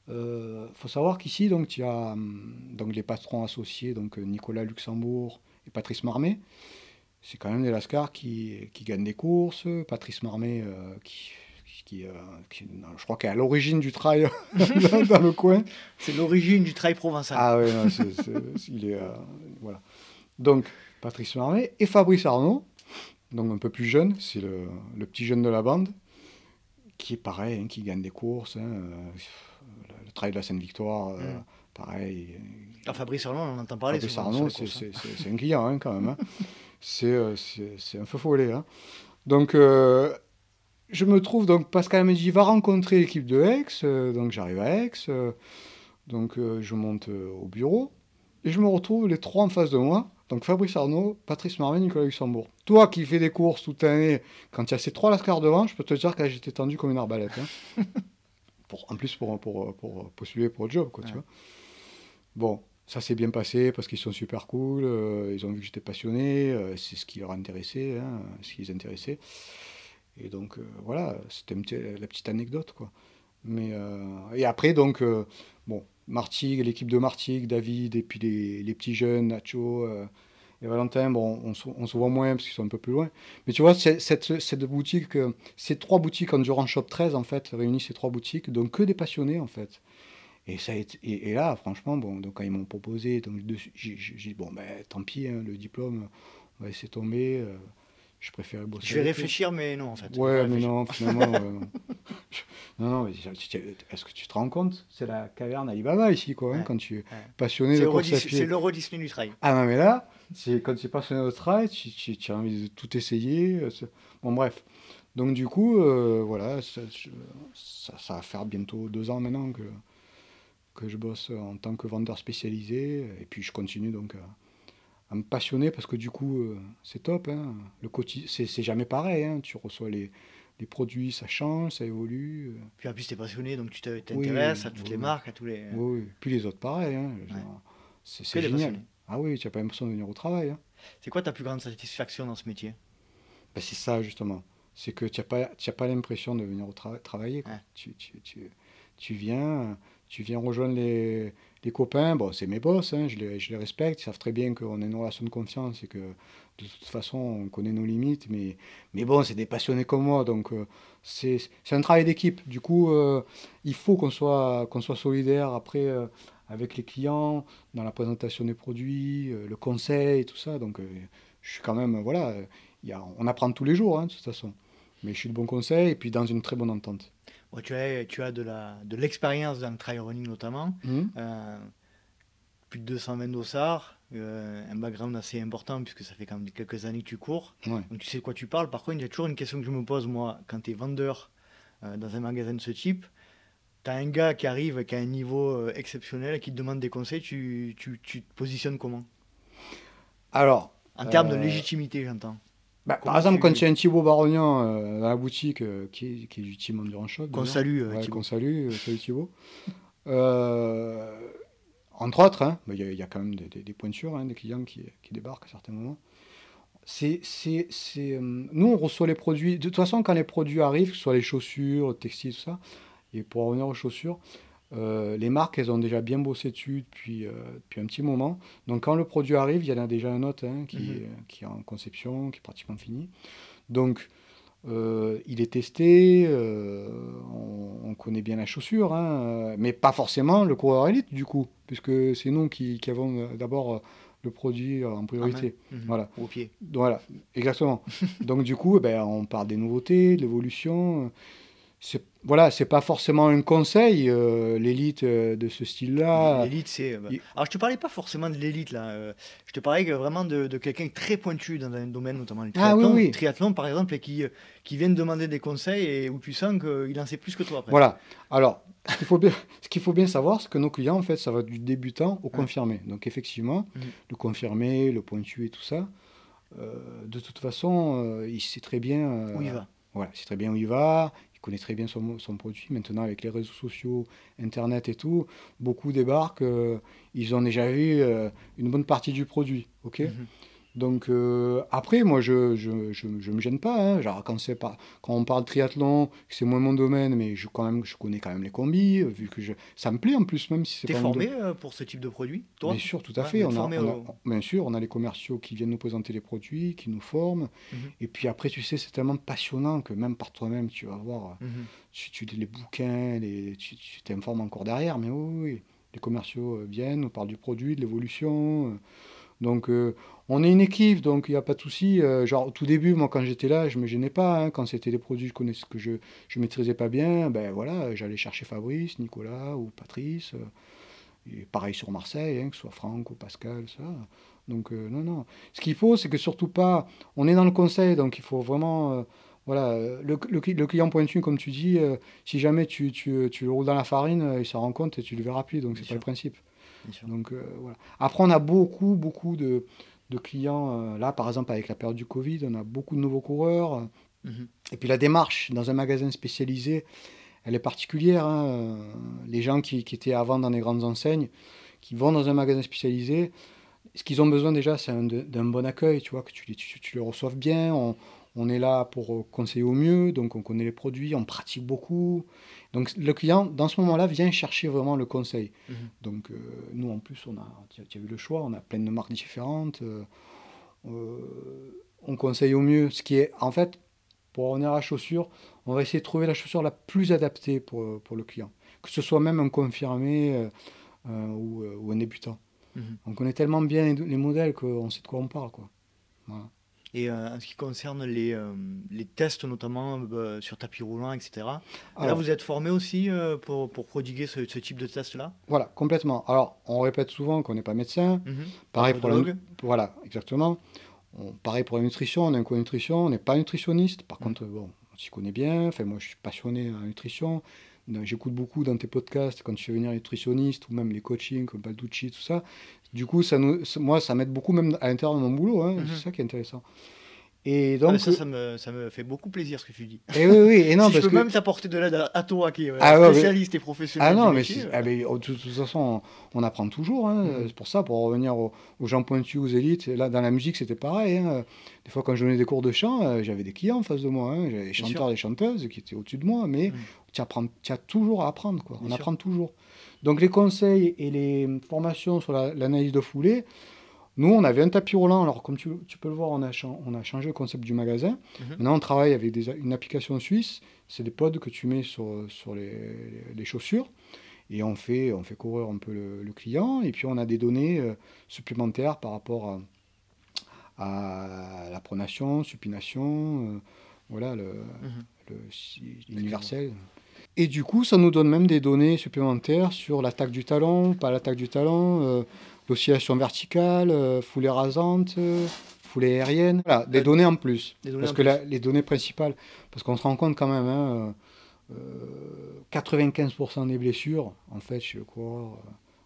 Il faut savoir qu'ici, donc, tu as hum, donc, les patrons associés, donc Nicolas Luxembourg et Patrice Marmé. C'est quand même des Lascars qui, qui gagnent des courses. Patrice Marmé, qui, qui, je crois qu'elle est à l'origine du trail dans, le coin. C'est l'origine du trail provençal. Ah oui, il est. voilà. Donc, Patrice Marmé et Fabrice Arnaud, donc un peu plus jeune, c'est le, petit jeune de la bande, qui est pareil, hein, qui gagne des courses, hein, euh, le, trail de la Sainte-Victoire, euh, mm. pareil. Alors Fabrice Arnaud, on entend parler. Fabrice Arnaud, c'est un client hein, quand même. Euh, c'est un feu follet. Donc, je me trouve, donc Pascal me dit, va rencontrer l'équipe de Aix, donc j'arrive à Aix, donc je monte au bureau, et je me retrouve les trois en face de moi. Donc Fabrice Arnaud, Patrice Marvin, Nicolas Luxembourg. Toi qui fais des courses toute l'année, quand il y a ces trois lascars devant, je peux te dire que j'étais tendu comme une arbalète. Hein. pour, en plus pour, pour, pour, postuler pour le job, quoi, tu vois. Bon, ça s'est bien passé parce qu'ils sont super cool, ils ont vu que j'étais passionné, c'est ce qui leur intéressait, hein, ce qui les intéressait. Et donc voilà, c'était la petite anecdote quoi. Mais, et après donc, Martigues, l'équipe de Martigues, David et puis les, les petits jeunes, Nacho et Valentin, bon, on, on, se voit moins parce qu'ils sont un peu plus loin. Mais tu vois, cette, cette boutique, ces trois boutiques Endurance Shop 13, en fait, réunissent ces trois boutiques, donc que des passionnés, en fait. Et, ça été, et, là, franchement, bon, donc quand ils m'ont proposé, j'ai dit, bon, ben tant pis, hein, le diplôme, on va laisser tomber. Euh, je préfère bosser. Je vais réfléchir, mais non, en fait. Ouais, mais non, finalement. non, non, est-ce que tu te rends compte? C'est la caverne Alibaba ici, quoi, hein, quand tu es passionné de course C'est l'euro Disney du trail. Ah non, mais là, quand tu es passionné de trail, tu, tu, as envie de tout essayer. Euh, bon, bref. Donc, du coup, euh, voilà, ça, ça, va faire bientôt deux ans maintenant que, que je bosse en tant que vendeur spécialisé. Et puis, je continue donc à, me passionner parce que du coup, euh, c'est top. Hein. Le c'est jamais pareil. Hein. Tu reçois les, les produits, ça change, ça évolue. Puis en plus, tu es passionné, donc tu t'intéresses à toutes les marques, à tous les. Oui, puis les autres, pareil. Hein. C'est génial. Ah oui, tu n'as pas l'impression de venir au travail. Hein. C'est quoi ta plus grande satisfaction dans ce métier? Ben, C'est ça, justement. C'est que tu n'as pas, pas l'impression de venir au travailler. Tu, tu, tu, tu, viens, tu viens rejoindre les, les copains. Bon, c'est mes boss, hein, je, les, respecte. Ils savent très bien qu'on a une relation de confiance et que de toute façon, on connaît nos limites. Mais, mais bon, c'est des passionnés comme moi. Donc, euh, c'est un travail d'équipe. Du coup, euh, il faut qu'on soit, qu'on soit solidaire. Après. Euh, avec les clients, dans la présentation des produits, le conseil, tout ça. Donc, je suis quand même, voilà, on apprend tous les jours, hein, de toute façon. Mais je suis de bon conseil et puis dans une très bonne entente. Tu as, tu as de, l'expérience dans le trail running notamment. Mmh. Euh, plus de 220 dossards, un background assez important puisque ça fait quand même quelques années que tu cours. Donc tu sais de quoi tu parles. Par contre, il y a toujours une question que je me pose, moi, quand tu es vendeur dans un magasin de ce type tu as un gars qui arrive, qui a un niveau euh, exceptionnel, qui te demande des conseils, tu, tu, tu te positionnes comment? Alors. En termes de euh, légitimité, j'entends. Bah, par exemple, quand il y a un Thibaut Barognan euh, dans la boutique qui, est, qui, est, du team Endurance Shop. Qu'on salue, ouais, Qu'on salue, salut Thibaut. entre autres, hein, il y, y, a quand même des, des, pointures, hein, des clients qui, qui, débarquent à certains moments. C'est, c'est, c'est, nous, on reçoit les produits. De toute façon, quand les produits arrivent, que ce soit les chaussures, textiles, tout ça, et pour revenir aux chaussures, euh, les marques, elles ont déjà bien bossé dessus depuis, euh, depuis un petit moment. Donc quand le produit arrive, il y en a déjà un autre hein, qui, mhm. qui, est en conception, qui est pratiquement fini. Donc euh, il est testé, on, connaît bien la chaussure, hein, mais pas forcément le coureur élite du coup, puisque c'est nous qui, qui avons d'abord le produit en priorité. Mhm. Voilà. Au pied. Voilà, exactement. Donc du coup, eh ben, on parle des nouveautés, de l'évolution voilà, c'est pas forcément un conseil, euh, l'élite euh, de ce style-là. L'élite, c'est. Euh, alors, je te parlais pas forcément de l'élite, là. je te parlais vraiment de, de quelqu'un très pointu dans un domaine, notamment le triathlon. Ah, oui, triathlon, par exemple, et qui, qui vient demander des conseils et où tu sens qu'il en sait plus que toi. Après. Voilà. Alors, ce qu'il faut, bien, ce qu'il faut bien savoir, c'est que nos clients, en fait, ça va du débutant au confirmé. Donc, effectivement, mhm. le confirmé, le pointu et tout ça, de toute façon, il sait très bien. où il va. Voilà, il sait très bien où il va, connaît très bien son, produit. Maintenant, avec les réseaux sociaux, Internet et tout, beaucoup débarquent, euh, ils ont déjà vu euh, une bonne partie du produit. ok? Mhm. Donc euh, après, moi, je je, je, je me gêne pas. Hein. Genre quand c'est pas quand on parle triathlon, c'est moins mon domaine, mais je quand même je connais quand même les combis, euh, vu que je, ça me plaît en plus même si c'est pas. T'es formé euh, pour ce type de produit, toi? Bien sûr, tout à fait. On a, bien sûr, on a les commerciaux qui viennent nous présenter les produits, qui nous forment. Mhm. Et puis après, tu sais, c'est tellement passionnant que même par toi-même, tu vas voir, mhm. tu, tu, les bouquins, les, tu t'informes encore derrière. Mais oui, oui, les commerciaux viennent, nous parlent du produit, de l'évolution. Donc, euh, on est une équipe, donc il n'y a pas de souci. Euh, genre, au tout début, moi, quand j'étais là, je me gênais pas. Hein. quand c'était des produits que je que je ne maîtrisais pas bien, ben voilà, j'allais chercher Fabrice, Nicolas ou Patrice. Euh, et pareil sur Marseille, hein, que ce soit Franck ou Pascal, ça. Donc, non, non. Ce qu'il faut, c'est que surtout pas. On est dans le conseil, donc il faut vraiment. voilà, le, le, client pointu, comme tu dis, si jamais tu, tu, tu, le roules dans la farine, il s'en rend compte et tu le verras plus, donc c'est pas le principe. Donc, euh, voilà. Après, on a beaucoup, beaucoup de, de clients. Euh, là, par exemple, avec la période du Covid, on a beaucoup de nouveaux coureurs. Mhm. Et puis la démarche dans un magasin spécialisé, elle est particulière. Hein. Les gens qui, qui, étaient avant dans les grandes enseignes, qui vont dans un magasin spécialisé, ce qu'ils ont besoin déjà, c'est d'un bon accueil, tu vois, que tu, tu, tu les reçoives bien. On, on, est là pour conseiller au mieux, donc on connaît les produits, on pratique beaucoup. Donc le client, dans ce moment-là, vient chercher vraiment le conseil. Mhm. Donc euh, nous, en plus, on a, tu as, vu le choix, on a plein de marques différentes. Euh, euh, on conseille au mieux ce qui est, en fait, pour revenir à la chaussure, on va essayer de trouver la chaussure la plus adaptée pour, pour le client. Que ce soit même un confirmé ou, ou, un débutant. Mhm. On connaît tellement bien les, modèles qu'on sait de quoi on parle. Quoi. Et euh, en ce qui concerne les, euh, les tests, notamment euh, sur tapis roulant, etc., là, vous êtes formé aussi pour, pour, prodiguer ce, ce type de test-là? Voilà, complètement. Alors, on répète souvent qu'on n'est pas médecin. Mhm. Pareil pour la... Voilà, exactement. pareil pour la nutrition, on est un co-nutrition, on n'est pas nutritionniste. Par mhm. contre, bon, on s'y connaît bien. Enfin, moi, je suis passionné en nutrition. J'écoute beaucoup dans tes podcasts quand tu fais venir les nutritionnistes ou même les coachings comme Balducci, tout ça. Du coup, ça nous, moi, ça m'aide beaucoup même à l'intérieur de mon boulot. Hein. C'est mhm. ça qui est intéressant. Et donc, ah, ça, ça me, ça me, fait beaucoup plaisir ce que tu dis. Et eh oui, oui, et non, si je peux même t'apporter de l'aide à, toi qui est ah, spécialiste et professionnel. Ah non, mais, ah, mais de toute façon, on, apprend toujours. Hein. Mhm. C'est pour ça, pour revenir aux, gens pointus, aux élites, là, dans la musique, c'était pareil. Hein. Des fois, quand je donnais des cours de chant, euh, j'avais des clients en face de moi. Hein. J'avais des chanteurs et des chanteuses qui étaient au-dessus de moi, mais tu, apprends, tu as toujours à apprendre. Quoi. on apprend toujours. Donc, les conseils et les formations sur l'analyse de foulée, nous, on avait un tapis roulant. Alors, comme tu, peux le voir, on a, on a, changé le concept du magasin. Mhm. Maintenant, on travaille avec une application suisse. C'est des pods que tu mets sur, sur les, chaussures. Et on fait, on fait courir un peu le, client. Et puis, on a des données euh, supplémentaires par rapport à, la pronation, supination, euh, voilà, le, mhm. universel. Et du coup, ça nous donne même des données supplémentaires sur l'attaque du talon, pas l'attaque du talon. Euh, l'oscillation verticale, euh, foulée rasante, euh, foulée aérienne, voilà, des données en plus. parce que les données principales, parce qu'on se rend compte quand même, hein, 95% euh, des blessures, en fait, chez le coureur,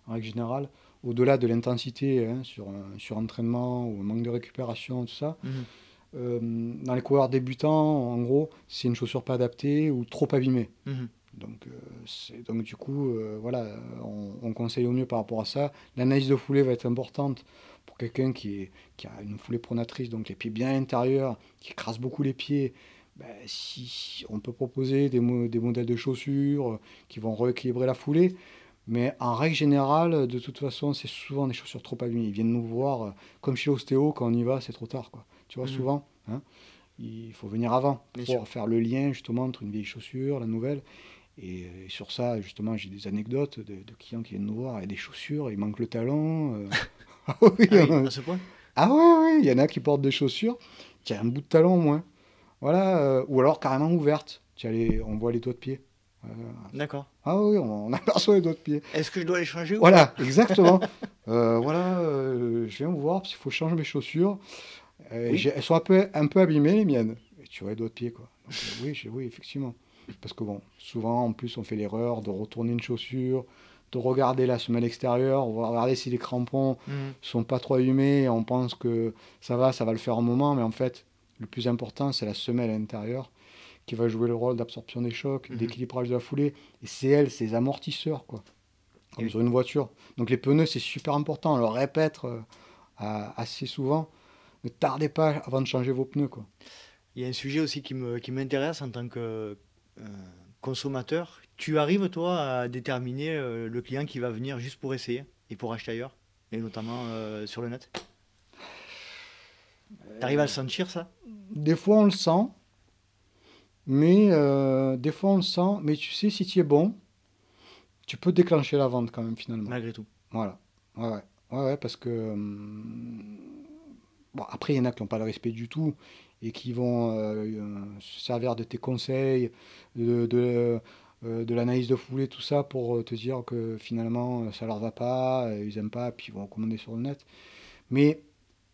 en règle générale, au-delà de l'intensité hein, sur un surentraînement ou un manque de récupération, tout ça, mhm. dans les coureurs débutants, en gros, c'est une chaussure pas adaptée ou trop abîmée. Mhm. Donc, euh, donc du coup, euh, voilà, on, conseille au mieux par rapport à ça. L'analyse de foulée va être importante pour quelqu'un qui, qui, a une foulée pronatrice, donc les pieds bien intérieurs, qui écrase beaucoup les pieds. Ben, si, on peut proposer des, des, modèles de chaussures euh, qui vont rééquilibrer la foulée, mais en règle générale, de toute façon, c'est souvent des chaussures trop abîmées. Ils viennent nous voir, comme chez l'ostéo, quand on y va, c'est trop tard. Quoi. Tu vois, mmh. souvent, hein, il faut venir avant pour faire le lien justement entre une vieille chaussure, la nouvelle. Et, sur ça, justement, j'ai des anecdotes de, clients qui viennent nous voir et des chaussures, il manque le talon. Euh. ah oui, ah à ce point? Ah oui, oui, il y en a qui portent des chaussures, qui a un bout de talon au moins. Voilà, euh, ou alors carrément ouverte. Les, on voit les doigts de pied. D'accord. Ah oui, on, aperçoit les doigts de pied. Est-ce que je dois les changer Voilà, exactement. Euh, voilà, je viens vous voir parce qu'il faut changer mes chaussures. Elles sont un peu, un peu abîmées, les miennes. Et tu vois les doigts de pied, quoi. oui, oui, effectivement. Parce que bon, souvent, en plus, on fait l'erreur de retourner une chaussure, de regarder la semelle extérieure, regarder si les crampons ne mhm. sont pas trop humés, on pense que ça va, ça va le faire un moment, mais en fait, le plus important, c'est la semelle intérieure qui va jouer le rôle d'absorption des chocs, mhm. d'équilibrage de la foulée, et c'est elle, ces amortisseurs, quoi, comme sur une voiture. Donc les pneus, c'est super important, on le répète euh, assez souvent, ne tardez pas avant de changer vos pneus, quoi. Il y a un sujet aussi qui m'intéresse en tant que, consommateur, tu arrives toi à déterminer euh, le client qui va venir juste pour essayer et pour acheter ailleurs, et notamment euh, sur le net? Tu arrives à le sentir ça? Des fois on le sent, mais des fois on le sent, mais tu sais si tu es bon, tu peux déclencher la vente quand même finalement. Malgré tout. Voilà. Ouais, ouais. ouais, parce que. Hum, bon, après, il y en a qui n'ont pas le respect du tout et qui vont euh, euh, se servir de tes conseils, de, de, euh, de l'analyse de foulée, tout ça, pour te dire que finalement ça leur va pas, ils aiment pas, puis ils vont commander sur le net. Mais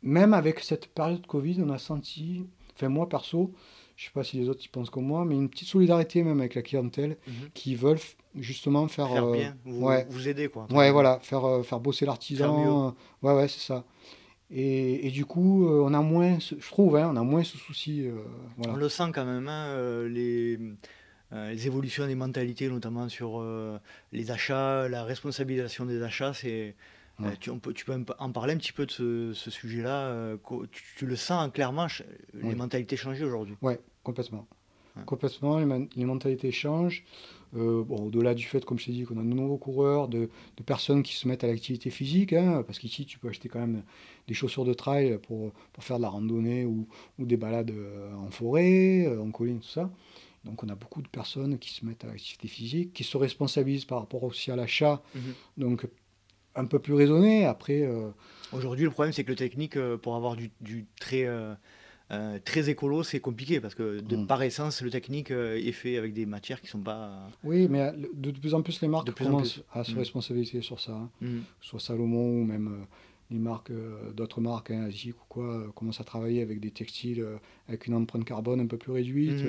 même avec cette période Covid, on a senti, enfin moi perso, je sais pas si les autres y pensent comme moi, mais une petite solidarité même avec la clientèle mhm. qui veulent justement faire, faire bien, vous, ouais, vous aider quoi. Ouais, voilà, faire, faire bosser l'artisan. Ouais, ouais, c'est ça. Et, du coup, euh, on a moins, je trouve, hein, on a moins ce souci. Euh, on le sent quand même, hein, euh, les, évolutions des mentalités, notamment sur les achats, la responsabilisation des achats. C'est, tu, peux, tu, peux, en parler un petit peu de ce, sujet-là tu, le sens clairement, les mentalités changer aujourd'hui Oui, complètement. Complètement, les, mentalités changent. Euh, bon, au-delà du fait, comme je t'ai dit, qu'on a de nouveaux coureurs, de, personnes qui se mettent à l'activité physique, hein, parce qu'ici, tu peux acheter quand même des chaussures de trail pour, pour faire de la randonnée ou, ou des balades euh, en forêt, euh, en colline, tout ça. Donc, on a beaucoup de personnes qui se mettent à l'activité physique, qui se responsabilisent par rapport aussi à l'achat. Mhm. Donc, un peu plus raisonné. Après. Aujourd'hui, le problème, c'est que le technique, pour avoir du, du très euh, très écolo, c'est compliqué parce que de, mm. par essence, le technique euh, est fait avec des matières qui ne sont pas. Oui, mais euh, de, plus en plus, les marques commencent à se mm. responsabiliser sur ça. Hein. Mm. Soit Salomon ou même les marques, d'autres marques, hein, ou quoi, commencent à travailler avec des textiles avec une empreinte carbone un peu plus réduite.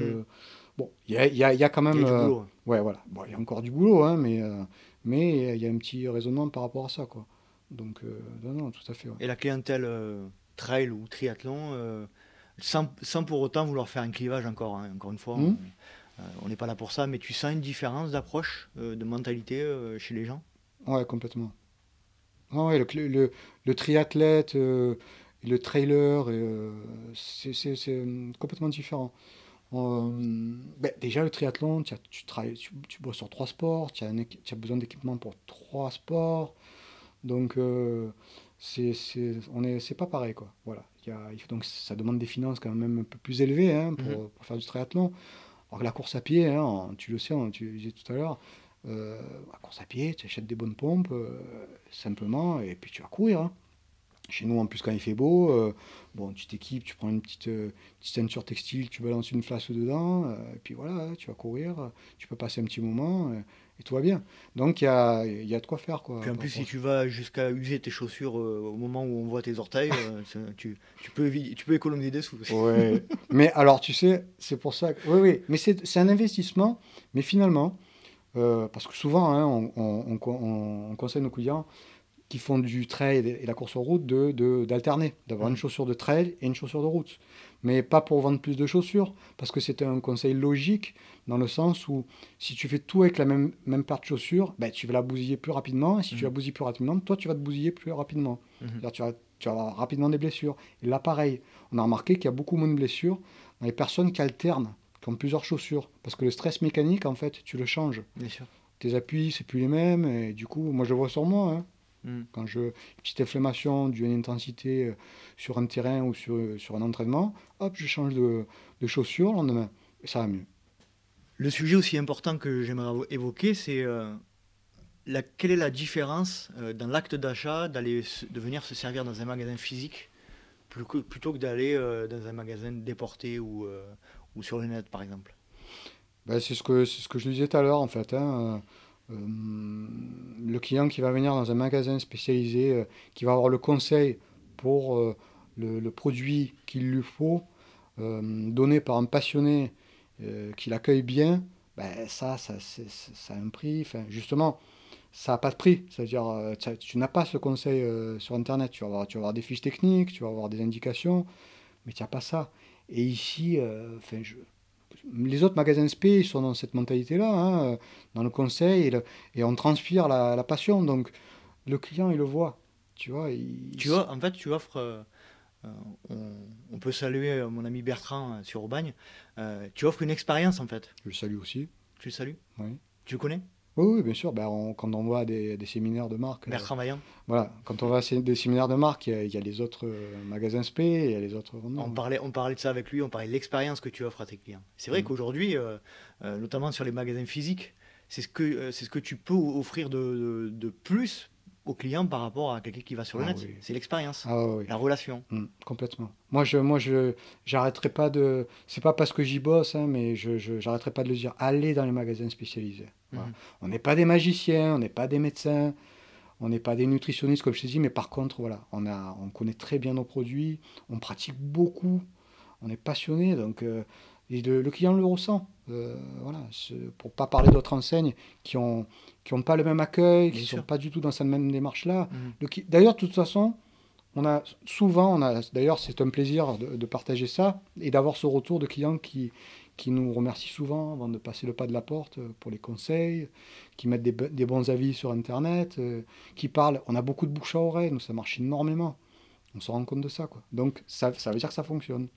bon, il y a, y, a, quand même. Il y a du boulot. ouais, voilà. il y a encore du boulot, hein, mais mais il y a un petit raisonnement par rapport à ça, quoi. Donc, non, non, tout à fait. Et la clientèle trail ou triathlon sans, pour autant vouloir faire un clivage encore, hein, encore une fois. Mmh. Euh, on n'est pas là pour ça, mais tu sens une différence d'approche, euh, de mentalité euh, chez les gens? Ouais, complètement. ouais, le, le, triathlète, le trailer, c'est complètement différent. Ben, déjà, le triathlon, tu, tu, travailles, tu, tu, bosses sur trois sports, tu as, as, besoin d'équipement pour trois sports. Donc, c'est c'est pas pareil. Quoi. Voilà donc ça demande des finances quand même un peu plus élevées hein, pour, mhm. pour, faire du triathlon. Alors la course à pied, hein, tu le sais, tu le disais tout à l'heure, euh, la course à pied, tu achètes des bonnes pompes, euh, simplement, et puis tu vas courir. Hein. Chez nous, en plus, quand il fait beau, euh, bon, tu t'équipes, tu prends une petite, petite, ceinture textile, tu balances une flasque dedans, et puis voilà, tu vas courir, tu peux passer un petit moment et tout va bien. Donc il y a, y a, de quoi faire. Quoi, Puis en plus, si tu vas jusqu'à user tes chaussures euh, au moment où on voit tes orteils, euh, tu, tu, peux, tu peux économiser des sous. Oui, mais alors tu sais, c'est pour ça. Que, oui, oui, mais c'est un investissement, mais finalement, euh, parce que souvent, hein, on, on, on, conseille nos clients qui font du trail et la course en route d'alterner, de, d'avoir une mmh. chaussure de trail et une chaussure de route. Mais pas pour vendre plus de chaussures, parce que c'est un conseil logique dans le sens où si tu fais tout avec la même, même paire de chaussures, ben, tu vas la bousiller plus rapidement. Et si tu mmh. la bousilles plus rapidement, toi, tu vas te bousiller plus rapidement. Mmh. Tu, vas, tu vas avoir rapidement des blessures. Et là, pareil, on a remarqué qu'il y a beaucoup moins de blessures dans les personnes qui alternent, qui ont plusieurs chaussures. Parce que le stress mécanique, en fait, tu le changes. Bien sûr. Tes appuis, c'est plus les mêmes. Et du coup, moi, je vois sur moi. Hein. Mmh. Quand je petite inflammation d'une intensité euh, sur un terrain ou sur, sur un entraînement, hop, je change de, de chaussures le lendemain. Et ça va mieux. Le sujet aussi important que j'aimerais évoquer, c'est euh, quelle est la différence euh, dans l'acte d'achat d'aller de venir se servir dans un magasin physique plutôt que d'aller euh, dans un magasin déporté ou, ou sur le net par exemple? Ben, C'est ce, que, ce que je disais tout à l'heure en fait. Hein, le client qui va venir dans un magasin spécialisé, qui va avoir le conseil pour le, le, produit qu'il lui faut, donné par un passionné euh, qu'il accueille bien, ben ça, ça, a un prix. Enfin, justement, ça n'a pas de prix. C'est-à-dire, euh, tu n'as pas ce conseil euh, sur Internet. Tu vas, avoir, tu vas avoir des fiches techniques, tu vas avoir des indications, mais tu n'as pas ça. Et ici, enfin, je, les autres magasins SP sont dans cette mentalité-là, hein, dans le conseil, et, on transpire la, la, passion. Donc, le client, il le voit. Tu vois, tu vois en fait, tu offres euh, on, peut saluer euh, mon ami Bertrand euh, sur Aubagne. tu offres une expérience en fait. Je le salue aussi. Tu le salues Oui. Tu le connais? Oui, bien sûr. Ben, quand on voit des, séminaires de marque. Bertrand Vaillant. voilà, quand on va à des séminaires de marque, il y, a, les autres magasins SP, il y a les autres. On parlait, on parlait de ça avec lui, on parlait de l'expérience que tu offres à tes clients. C'est vrai mm. qu'aujourd'hui, notamment sur les magasins physiques, c'est ce que, c'est ce que tu peux offrir de, de plus au client par rapport à quelqu'un qui va sur le ah net. C'est l'expérience, ah la relation. Mm, complètement. Moi, je, moi, je, j'arrêterai pas de. C'est pas parce que j'y bosse, hein, mais je, je j'arrêterai pas de le dire. Allez dans les magasins spécialisés. Mm. On n'est pas des magiciens, on n'est pas des médecins, on n'est pas des nutritionnistes comme je te dis, mais par contre, voilà, on a, on connaît très bien nos produits, on pratique beaucoup, on est passionné, donc. Euh, et le, client le ressent. Euh, voilà, pour pas parler d'autres enseignes qui ont qui ont pas le même accueil, qui ne sont pas du tout dans cette même démarche là. Mhm. D'ailleurs, de toute façon, on a souvent, on a d'ailleurs c'est un plaisir de, partager ça et d'avoir ce retour de clients qui qui nous remercient souvent avant de passer le pas de la porte euh, pour les conseils, qui mettent des, des bons avis sur Internet, euh, qui parlent. On a beaucoup de bouche à oreille, nous, ça marche énormément. On se rend compte de ça. Quoi. Donc, ça, ça veut dire que ça fonctionne.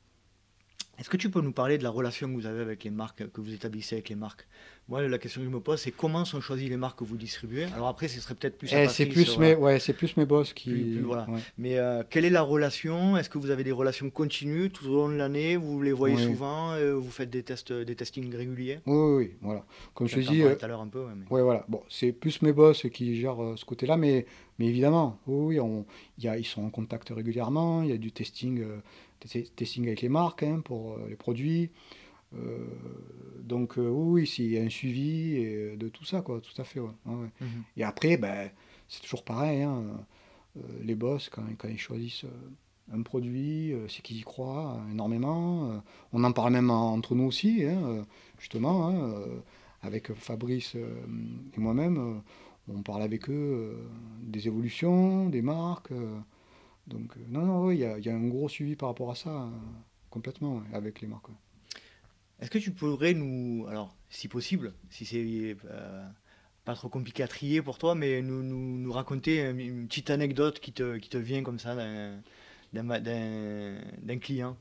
Est-ce que tu peux nous parler de la relation que vous avez avec les marques, que vous établissez avec les marques? Moi, la question que je me pose, c'est comment sont choisies les marques que vous distribuez? Alors après, ce serait peut-être plus. Eh, c'est plus, mes, ouais, c'est plus mes boss qui. voilà. Mais euh, quelle est la relation? Est-ce que vous avez des relations continues tout au long de l'année? Vous les voyez souvent euh, Vous faites des tests, des testings réguliers? Oui, oui, oui, voilà. Comme je te dis. Euh, tout à l'heure un peu. Ouais, voilà. Bon, c'est plus mes boss qui gèrent ce côté-là, mais, mais évidemment, oui, on, y a, ils sont en contact régulièrement. Il y a du testing testing avec les marques hein, pour euh, les produits. Euh, donc euh, oui, il y a un suivi de tout ça, quoi, tout à fait. Mhm. Et après, ben, c'est toujours pareil. Hein, les boss, quand, quand, ils choisissent un produit, c'est qu'ils y croient énormément. on en parle même entre nous aussi, hein, justement, hein, avec Fabrice et moi-même. on parle avec eux des évolutions, des marques. Donc, euh, non, non, il y, a un gros suivi par rapport à ça, euh, complètement, avec les marques. Est-ce que tu pourrais nous, alors, si possible, si c'est euh, pas trop compliqué à trier pour toi, mais nous, nous, nous raconter une, petite anecdote qui te, qui te vient comme ça d'un client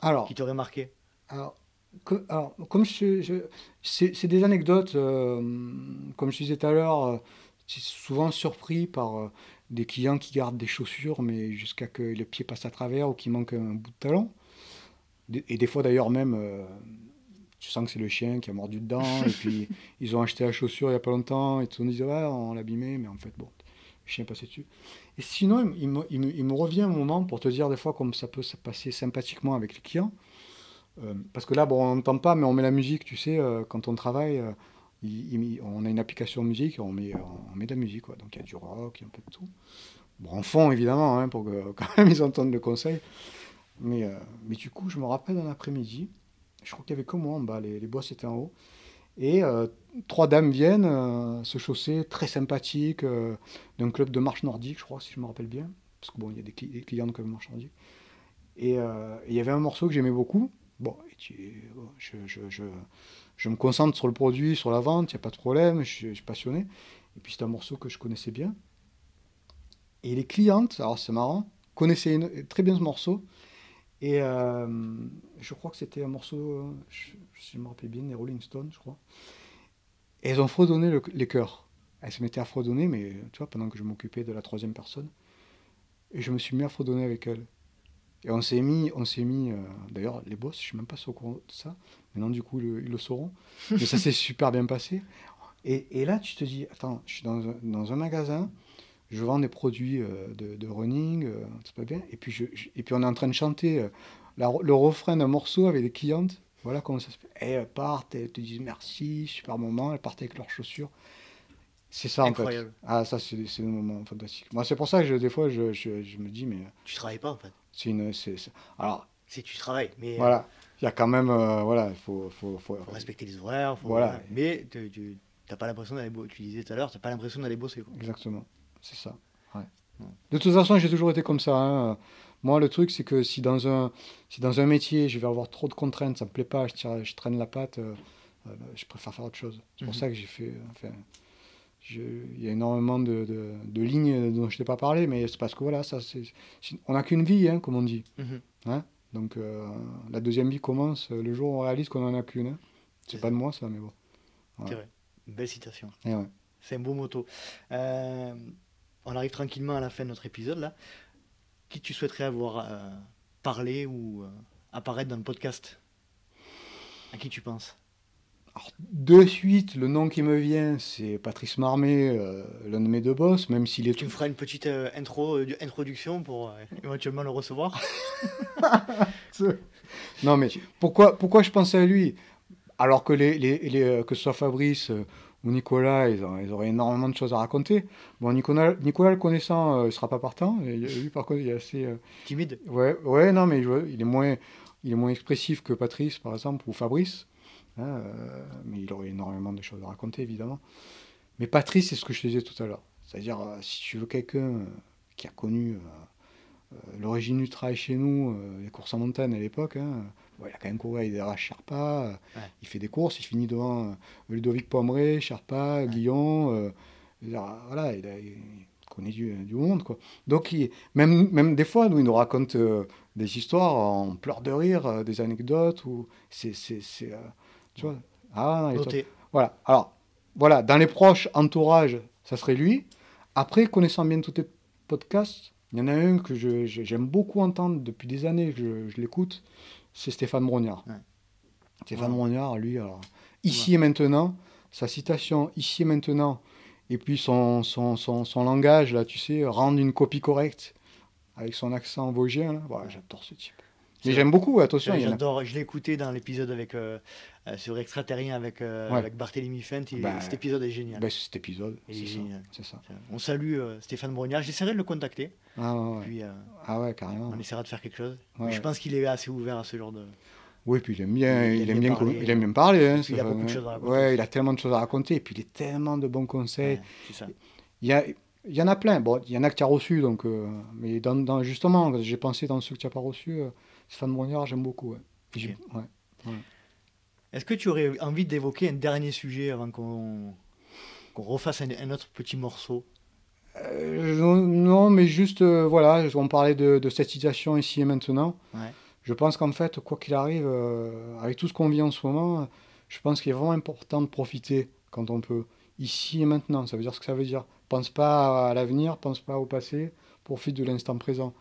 alors, qui t'aurait marqué? Alors, alors, comme je, c'est des anecdotes, comme je disais tout à l'heure, c'est souvent surpris par des clients qui gardent des chaussures, mais jusqu'à que le pied passe à travers ou qu'il manque un bout de talon. Et des fois d'ailleurs même, euh, tu sens que c'est le chien qui a mordu dedans, et puis ils ont acheté la chaussure il n'y a pas longtemps, et ils se sont dit, ouais, on l'a abîmé, mais en fait, bon, le chien passé dessus. Et sinon, il me, il, me, revient un moment pour te dire des fois comme ça peut se passer sympathiquement avec les clients. Euh, parce que là, bon, on n'entend pas, mais on met la musique, tu sais, euh, quand on travaille on a une application musique, on met, de la musique, donc il y a du rock, il y a un peu de tout. Bon, en fond, évidemment, hein, pour que quand même ils entendent le conseil. Mais, euh, mais du coup, je me rappelle un après-midi, je crois qu'il y avait que moi en bas, les, les boss étaient en haut. Et euh, trois dames viennent euh, se chausser, très sympathiques, d'un club de marche nordique, je crois, si je me rappelle bien. Parce que bon, il y a des, clients de club de marche nordique. Et il y avait un morceau que j'aimais beaucoup. Bon, je, je me concentre sur le produit, sur la vente, il n'y a pas de problème, je, suis passionné. Et puis c'est un morceau que je connaissais bien. Et les clientes, alors c'est marrant, connaissaient très bien ce morceau. Et euh, je crois que c'était un morceau, je, je, me rappelle bien, des Rolling Stones, je crois. Et elles ont fredonné les chœurs. Elles se mettaient à fredonner, mais tu vois, pendant que je m'occupais de la troisième personne. Et je me suis mis à fredonner avec elles. Et on s'est mis, on s'est mis, euh, d'ailleurs, les boss, je suis même pas au courant de ça. Maintenant, du coup, ils le sauront. Mais ça s'est super bien passé. Et, et, là, tu te dis, attends, je suis dans un, dans un magasin, je vends des produits euh, de, de, running, euh, c'est pas bien. Et puis, je, et puis, on est en train de chanter le refrain d'un morceau avec des clientes. Voilà comment ça se fait. Et elles partent, elles te disent merci, super moment, elles partent avec leurs chaussures. C'est ça Incroyable. en fait. Ah, ça, c'est le moment fantastique. Moi, c'est pour ça que des fois, je, je, je, me dis, mais. Tu travailles pas en fait. C'est une. Alors. Si tu travailles, mais. Voilà. Il y a quand même. Euh, voilà, il faut, faut, faut, faut, respecter les horaires. voilà. Mais tu n'as pas l'impression d'aller bosser. Tu disais tout à l'heure, tu n'as pas l'impression d'aller bosser. Quoi. Exactement. C'est ça. Ouais. De toute façon, j'ai toujours été comme ça. Hein. Moi, le truc, c'est que si dans, un, si dans un métier, je vais avoir trop de contraintes, ça me plaît pas, je, tire, je traîne la patte, euh, euh, je préfère faire autre chose. C'est pour mhm. ça que j'ai fait. Enfin, il y a énormément de, de, lignes dont je t'ai pas parlé, mais c'est parce que voilà, ça, c'est, on n'a qu'une vie, hein, comme on dit. Mhm. Hein? Donc euh, la deuxième vie commence le jour où on réalise qu'on en a qu'une. Hein. C'est pas de moi ça, mais bon. C'est vrai. belle citation. C'est un beau motto. Euh, on arrive tranquillement à la fin de notre épisode là. Qui tu souhaiterais avoir euh, parlé ou apparaître dans le podcast? À qui tu penses? De suite, le nom qui me vient, c'est Patrice Marmé, euh, l'un de mes deux boss, même s'il est... Tu me feras une petite euh, intro, euh, introduction pour éventuellement le recevoir Non mais pourquoi, pourquoi je pensais à lui? Alors que, les, les, que ce soit Fabrice ou Nicolas, ils, auraient énormément de choses à raconter. Bon, Nicolas, Nicolas le connaissant, il ne sera pas partant. lui, par contre, il est assez... Timide Ouais, ouais, non, mais il est, moins, il est moins expressif que Patrice, par exemple, ou Fabrice. Hein, euh, mais il aurait énormément de choses à raconter, évidemment. Mais Patrice, c'est ce que je te disais tout à l'heure. C'est-à-dire, euh, si tu veux quelqu'un euh, qui a connu l'origine du travail chez nous, les courses en montagne à l'époque, hein, bon, il a quand même couru avec des races Sherpa, Ouais. il fait des courses, il finit devant Ludovic Pomeray, Sherpa, Guillon, euh, veux dire, voilà, il, a- il connaît du, du monde, quoi. Donc, il- même, même des fois, nous, il nous raconte euh, des histoires en pleurs de rire, des anecdotes, ou c'est, c'est, c'est, euh, tu vois, ah, non, il est top. Noté. Voilà. Alors, voilà, dans les proches entourages, ça serait lui. Après, connaissant bien tous tes podcasts, il y en a un que je- je- j'aime beaucoup entendre depuis des années, que je, je l'écoute, c'est Stéphane Brognard. Ouais. Stéphane Ouais. Brognard, lui, alors, ici et maintenant, sa citation ici et maintenant, et puis son, son, son, son langage, là, tu sais, rendre une copie correcte, avec son accent vosgien, là, voilà, j'adore ce type. Mais j'aime beaucoup, attention, a- J'adore, je l'ai écouté dans l'épisode avec euh, euh, sur Extraterrien avec, euh, Ouais. avec Barthélemy Fent. et Bah, cet épisode est génial. Ben, c'est cet épisode, c'est est ça, génial. c'est ça. On salue euh, Stéphane Brognard. J'essaierai de le contacter. Ah ouais. Puis euh, Ah ouais, carrément. on essaiera de faire quelque chose. Mais je pense qu'il est assez ouvert à ce genre de. Oui, puis il aime bien, Il il, aime bien parler. il aime bien parler. hein, il a Stéphane, beaucoup de choses à raconter. Ouais, il a tellement de choses à raconter, et puis il a tellement de bons conseils. Ça. Il, y a, il y en a plein. Bon, il y en a que tu as reçus, donc, euh, mais dans, dans- justement, j'ai pensé dans ceux que tu n'as pas reçus, euh, Stéphane Brognard, j'aime beaucoup. ouais. J'ai- ouais. Est-ce que tu aurais envie d'évoquer un dernier sujet avant qu'on refasse un, un autre petit morceau? Euh, non, non, mais juste, euh, voilà, on parlait de, de cette situation ici et maintenant. Je pense qu'en fait, quoi qu'il arrive, euh, avec tout ce qu'on vit en ce moment, je pense qu'il est vraiment important de profiter quand on peut, ici et maintenant. Ça veut dire ce que ça veut dire. Pense pas à l'avenir, pense pas au passé, profite de l'instant présent.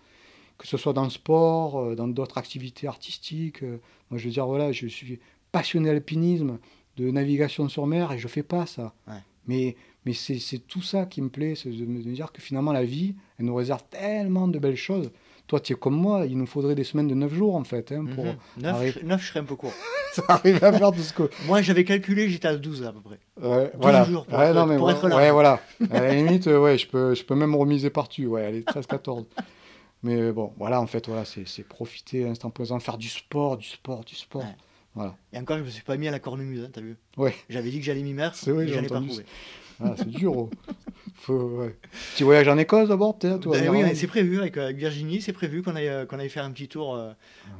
Que ce soit dans le sport, euh, dans d'autres activités artistiques. euh, moi, je veux dire, voilà, je suis passionné d'alpinisme, de navigation sur mer, et je fais pas ça. Ouais. Mais, mais c'est tout ça qui me plaît, c'est de me dire que finalement, la vie, elle nous réserve tellement de belles choses. Toi, tu es comme moi, il nous faudrait des semaines de 9 jours, en fait, hein, pour Mhm. Neuf, arrive- je- serais un peu court. arriver à faire tout ce que... Moi, j'avais calculé, j'étais à 12 à peu près. Ouais, voilà. jours pour ouais, être- non, mais pour ouais, être là. ouais, voilà. À la limite, euh, ouais, je peux, je peux même remiser par-dessus. Ouais, allez, 13-14. Mais bon, voilà, en fait, voilà, c'est profiter l'instant présent, faire du sport, du sport, du sport. Ouais. Voilà. Et encore, je me suis pas mis à la cornemuse, hein, t'as vu Ouais, J'avais dit que j'allais m'y mettre, C'est vrai, pas trouvé. Ah, c'est dur. oh. Faut, ouais. Petit voyage en Écosse d'abord, peut-être Ben oui, c'est prévu avec, avec Virginie, c'est prévu qu'on aille, euh, qu'on aille faire un petit tour euh,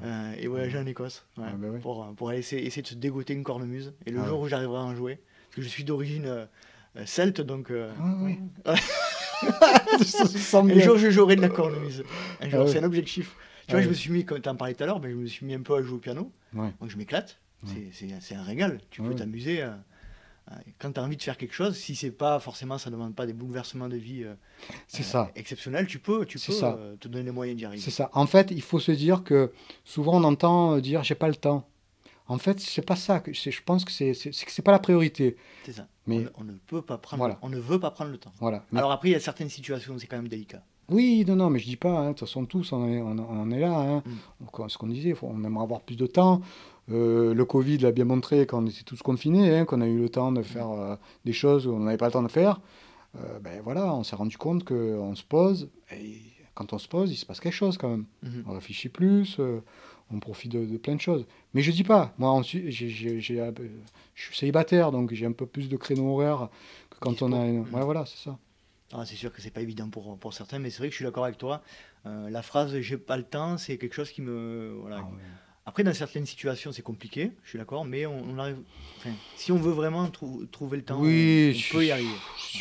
euh, et voyager en Écosse. ouais, Ah, ben pour, euh, pour aller essayer, essayer de se dégoter une cornemuse. Et le Ah jour où j'arriverai à en jouer, parce que je suis d'origine euh, euh, celte, donc euh, Ah, oui. Un jour je jouerai de la cornemuse. Un jour, Ah ouais. c'est un objectif. Tu Ah vois, je me suis mis, comme tu en parlais tout à l'heure, mais je me suis mis un peu à jouer au piano. Ouais. Donc je m'éclate. C'est- un régal. Tu peux t'amuser. euh, euh, quand tu as envie de faire quelque chose, si c'est pas forcément, ça demande pas des bouleversements de vie euh, euh, ça. exceptionnels, tu peux, tu peux ça. euh, te donner les moyens d'y arriver. C'est ça. En fait, il faut se dire que souvent on entend dire j'ai pas le temps. En fait, c'est pas ça. Je pense que c'est c'est pas la priorité. C'est ça. Mais on, on ne peut pas prendre. Voilà. On ne veut pas prendre le temps. voilà. Mais- Alors après, il y a certaines situations où c'est quand même délicat. Oui, non, non, mais je dis pas. hein, De toute façon, tous, on, est, on, est là. hein. Mm. Ce qu'on disait, faut- on aimerait avoir plus de temps. Euh, le Covid l'a bien montré quand on était tous confinés, hein, qu'on a eu le temps de faire euh, des choses où on n'avait pas le temps de faire. Euh, ben voilà, on s'est rendu compte qu'on se pose. Et quand on se pose, il se passe quelque chose quand même. Mhm. On réfléchit plus, on profite de, de plein de choses. Mais je dis pas, moi, ensuite, j'ai- j'ai- j'ai, euh, je suis célibataire, donc j'ai un peu plus de créneaux horaires que quand Dispo. on a. Une... Mm. Ouais, voilà, c'est ça. Ah, c'est sûr que c'est pas évident pour, pour certains, mais c'est vrai que je suis d'accord avec toi. Euh, la phrase j'ai pas le temps, c'est quelque chose qui me. Voilà. Ah ouais. Après, dans certaines situations, c'est compliqué, je suis d'accord, mais on, on arrive. Enfin, si on veut vraiment trou- trouver le temps, Oui, on, on peut y arriver.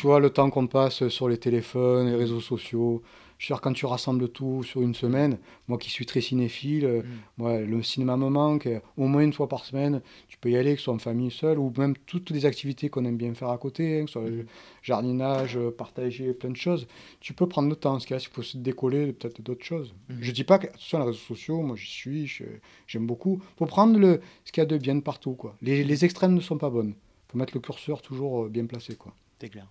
Vois le temps qu'on passe sur les téléphones, les réseaux sociaux. Je veux dire, quand tu rassembles tout sur une semaine, moi qui suis très cinéphile, euh, Mm. moi, le cinéma me manque. euh, Au moins une fois par semaine, tu peux y aller, que ce soit en famille seule, ou même toutes les activités qu'on aime bien faire à côté, hein, que ce soit le jardinage, euh, partager plein de choses. Tu peux prendre le temps. Ce qu'il y a, c'est qu'il faut se décoller peut-être d'autres choses. Mhm. Je dis pas que, attention, les réseaux sociaux, moi j'y suis, j'aime beaucoup. Il faut prendre le, ce qu'il y a de bien de partout. Quoi. Les, les extrêmes ne sont pas bonnes. Il faut mettre le curseur toujours bien placé. Quoi. C'est clair.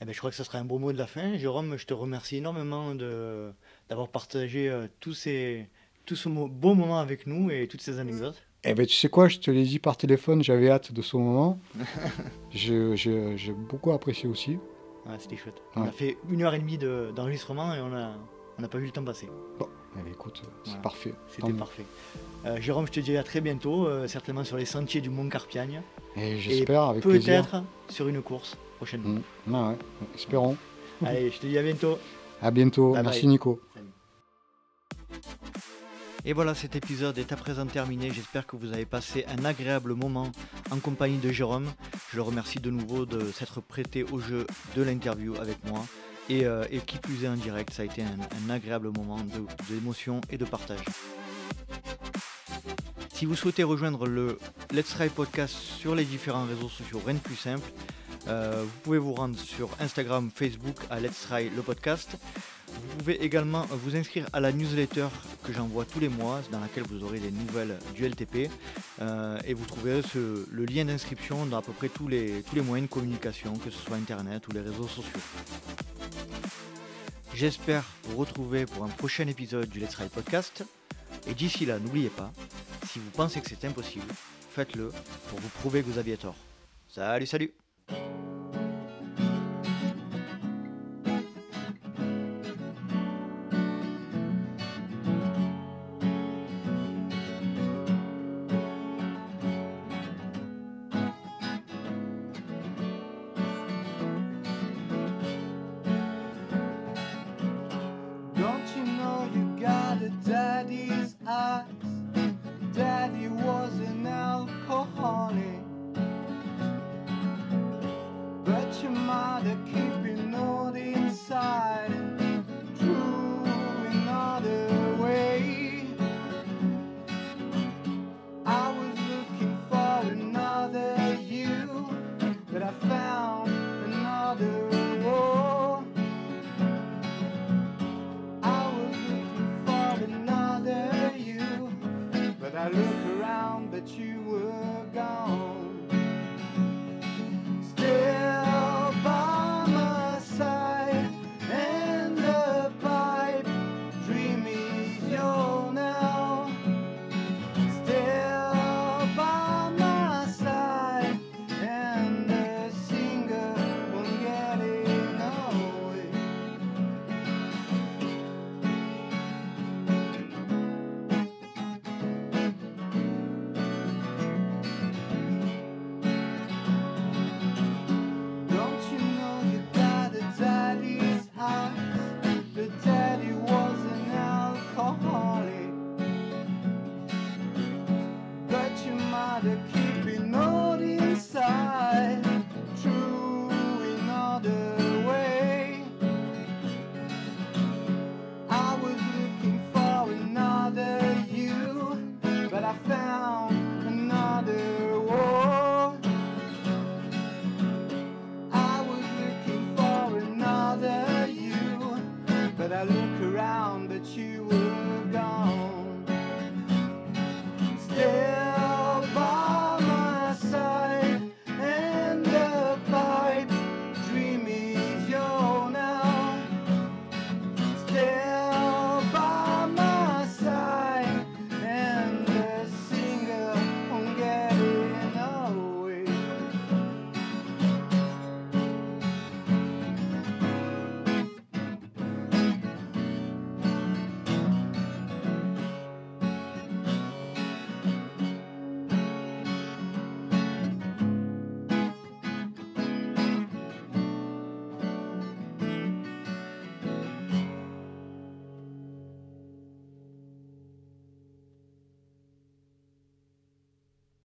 Eh ben, je crois que ce sera un beau mot de la fin. Jérôme, je te remercie énormément de, d'avoir partagé euh, tous ces, tout ce beau moment avec nous et toutes ces anecdotes. Eh ben, tu sais quoi, je te l'ai dit par téléphone, j'avais hâte de ce moment. Je- je- J'ai beaucoup apprécié aussi. Ouais, c'était chouette. On a fait une heure et demie de- d'enregistrement et on a, on n'a pas vu le temps passer. Eh ben, écoute, c'est Ouais. parfait. C'était Tant parfait. Euh, Jérôme, je te dis à très bientôt, euh, certainement sur les sentiers du Mont Carpiagne. Et j'espère, avec plaisir. Peut-être sur une course prochainement. Mm. Ah ouais, espérons. Allez, je te dis à bientôt. À bientôt. Bye Merci bye. Nico. Et voilà, cet épisode est à présent terminé. J'espère que vous avez passé un agréable moment en compagnie de Jérôme. Je le remercie de nouveau de s'être prêté au jeu de l'interview avec moi. Et, euh, qui plus est en direct, ça a été un, agréable moment d'émotion et de partage. Si vous souhaitez rejoindre le Let's Try Podcast sur les différents réseaux sociaux, rien de plus simple. Euh, vous pouvez vous rendre sur Instagram, Facebook à Let's Try le podcast. Vous pouvez également vous inscrire à la newsletter que j'envoie tous les mois, dans laquelle vous aurez des nouvelles du LTP. Euh, et vous trouverez le lien d'inscription dans à peu près tous les, tous les moyens de communication, que ce soit Internet ou les réseaux sociaux. J'espère vous retrouver pour un prochain épisode du Let's Ride Podcast. Et d'ici là, n'oubliez pas, si vous pensez que c'est impossible, faites-le pour vous prouver que vous aviez tort. Salut, salut thank you. bother keeping on.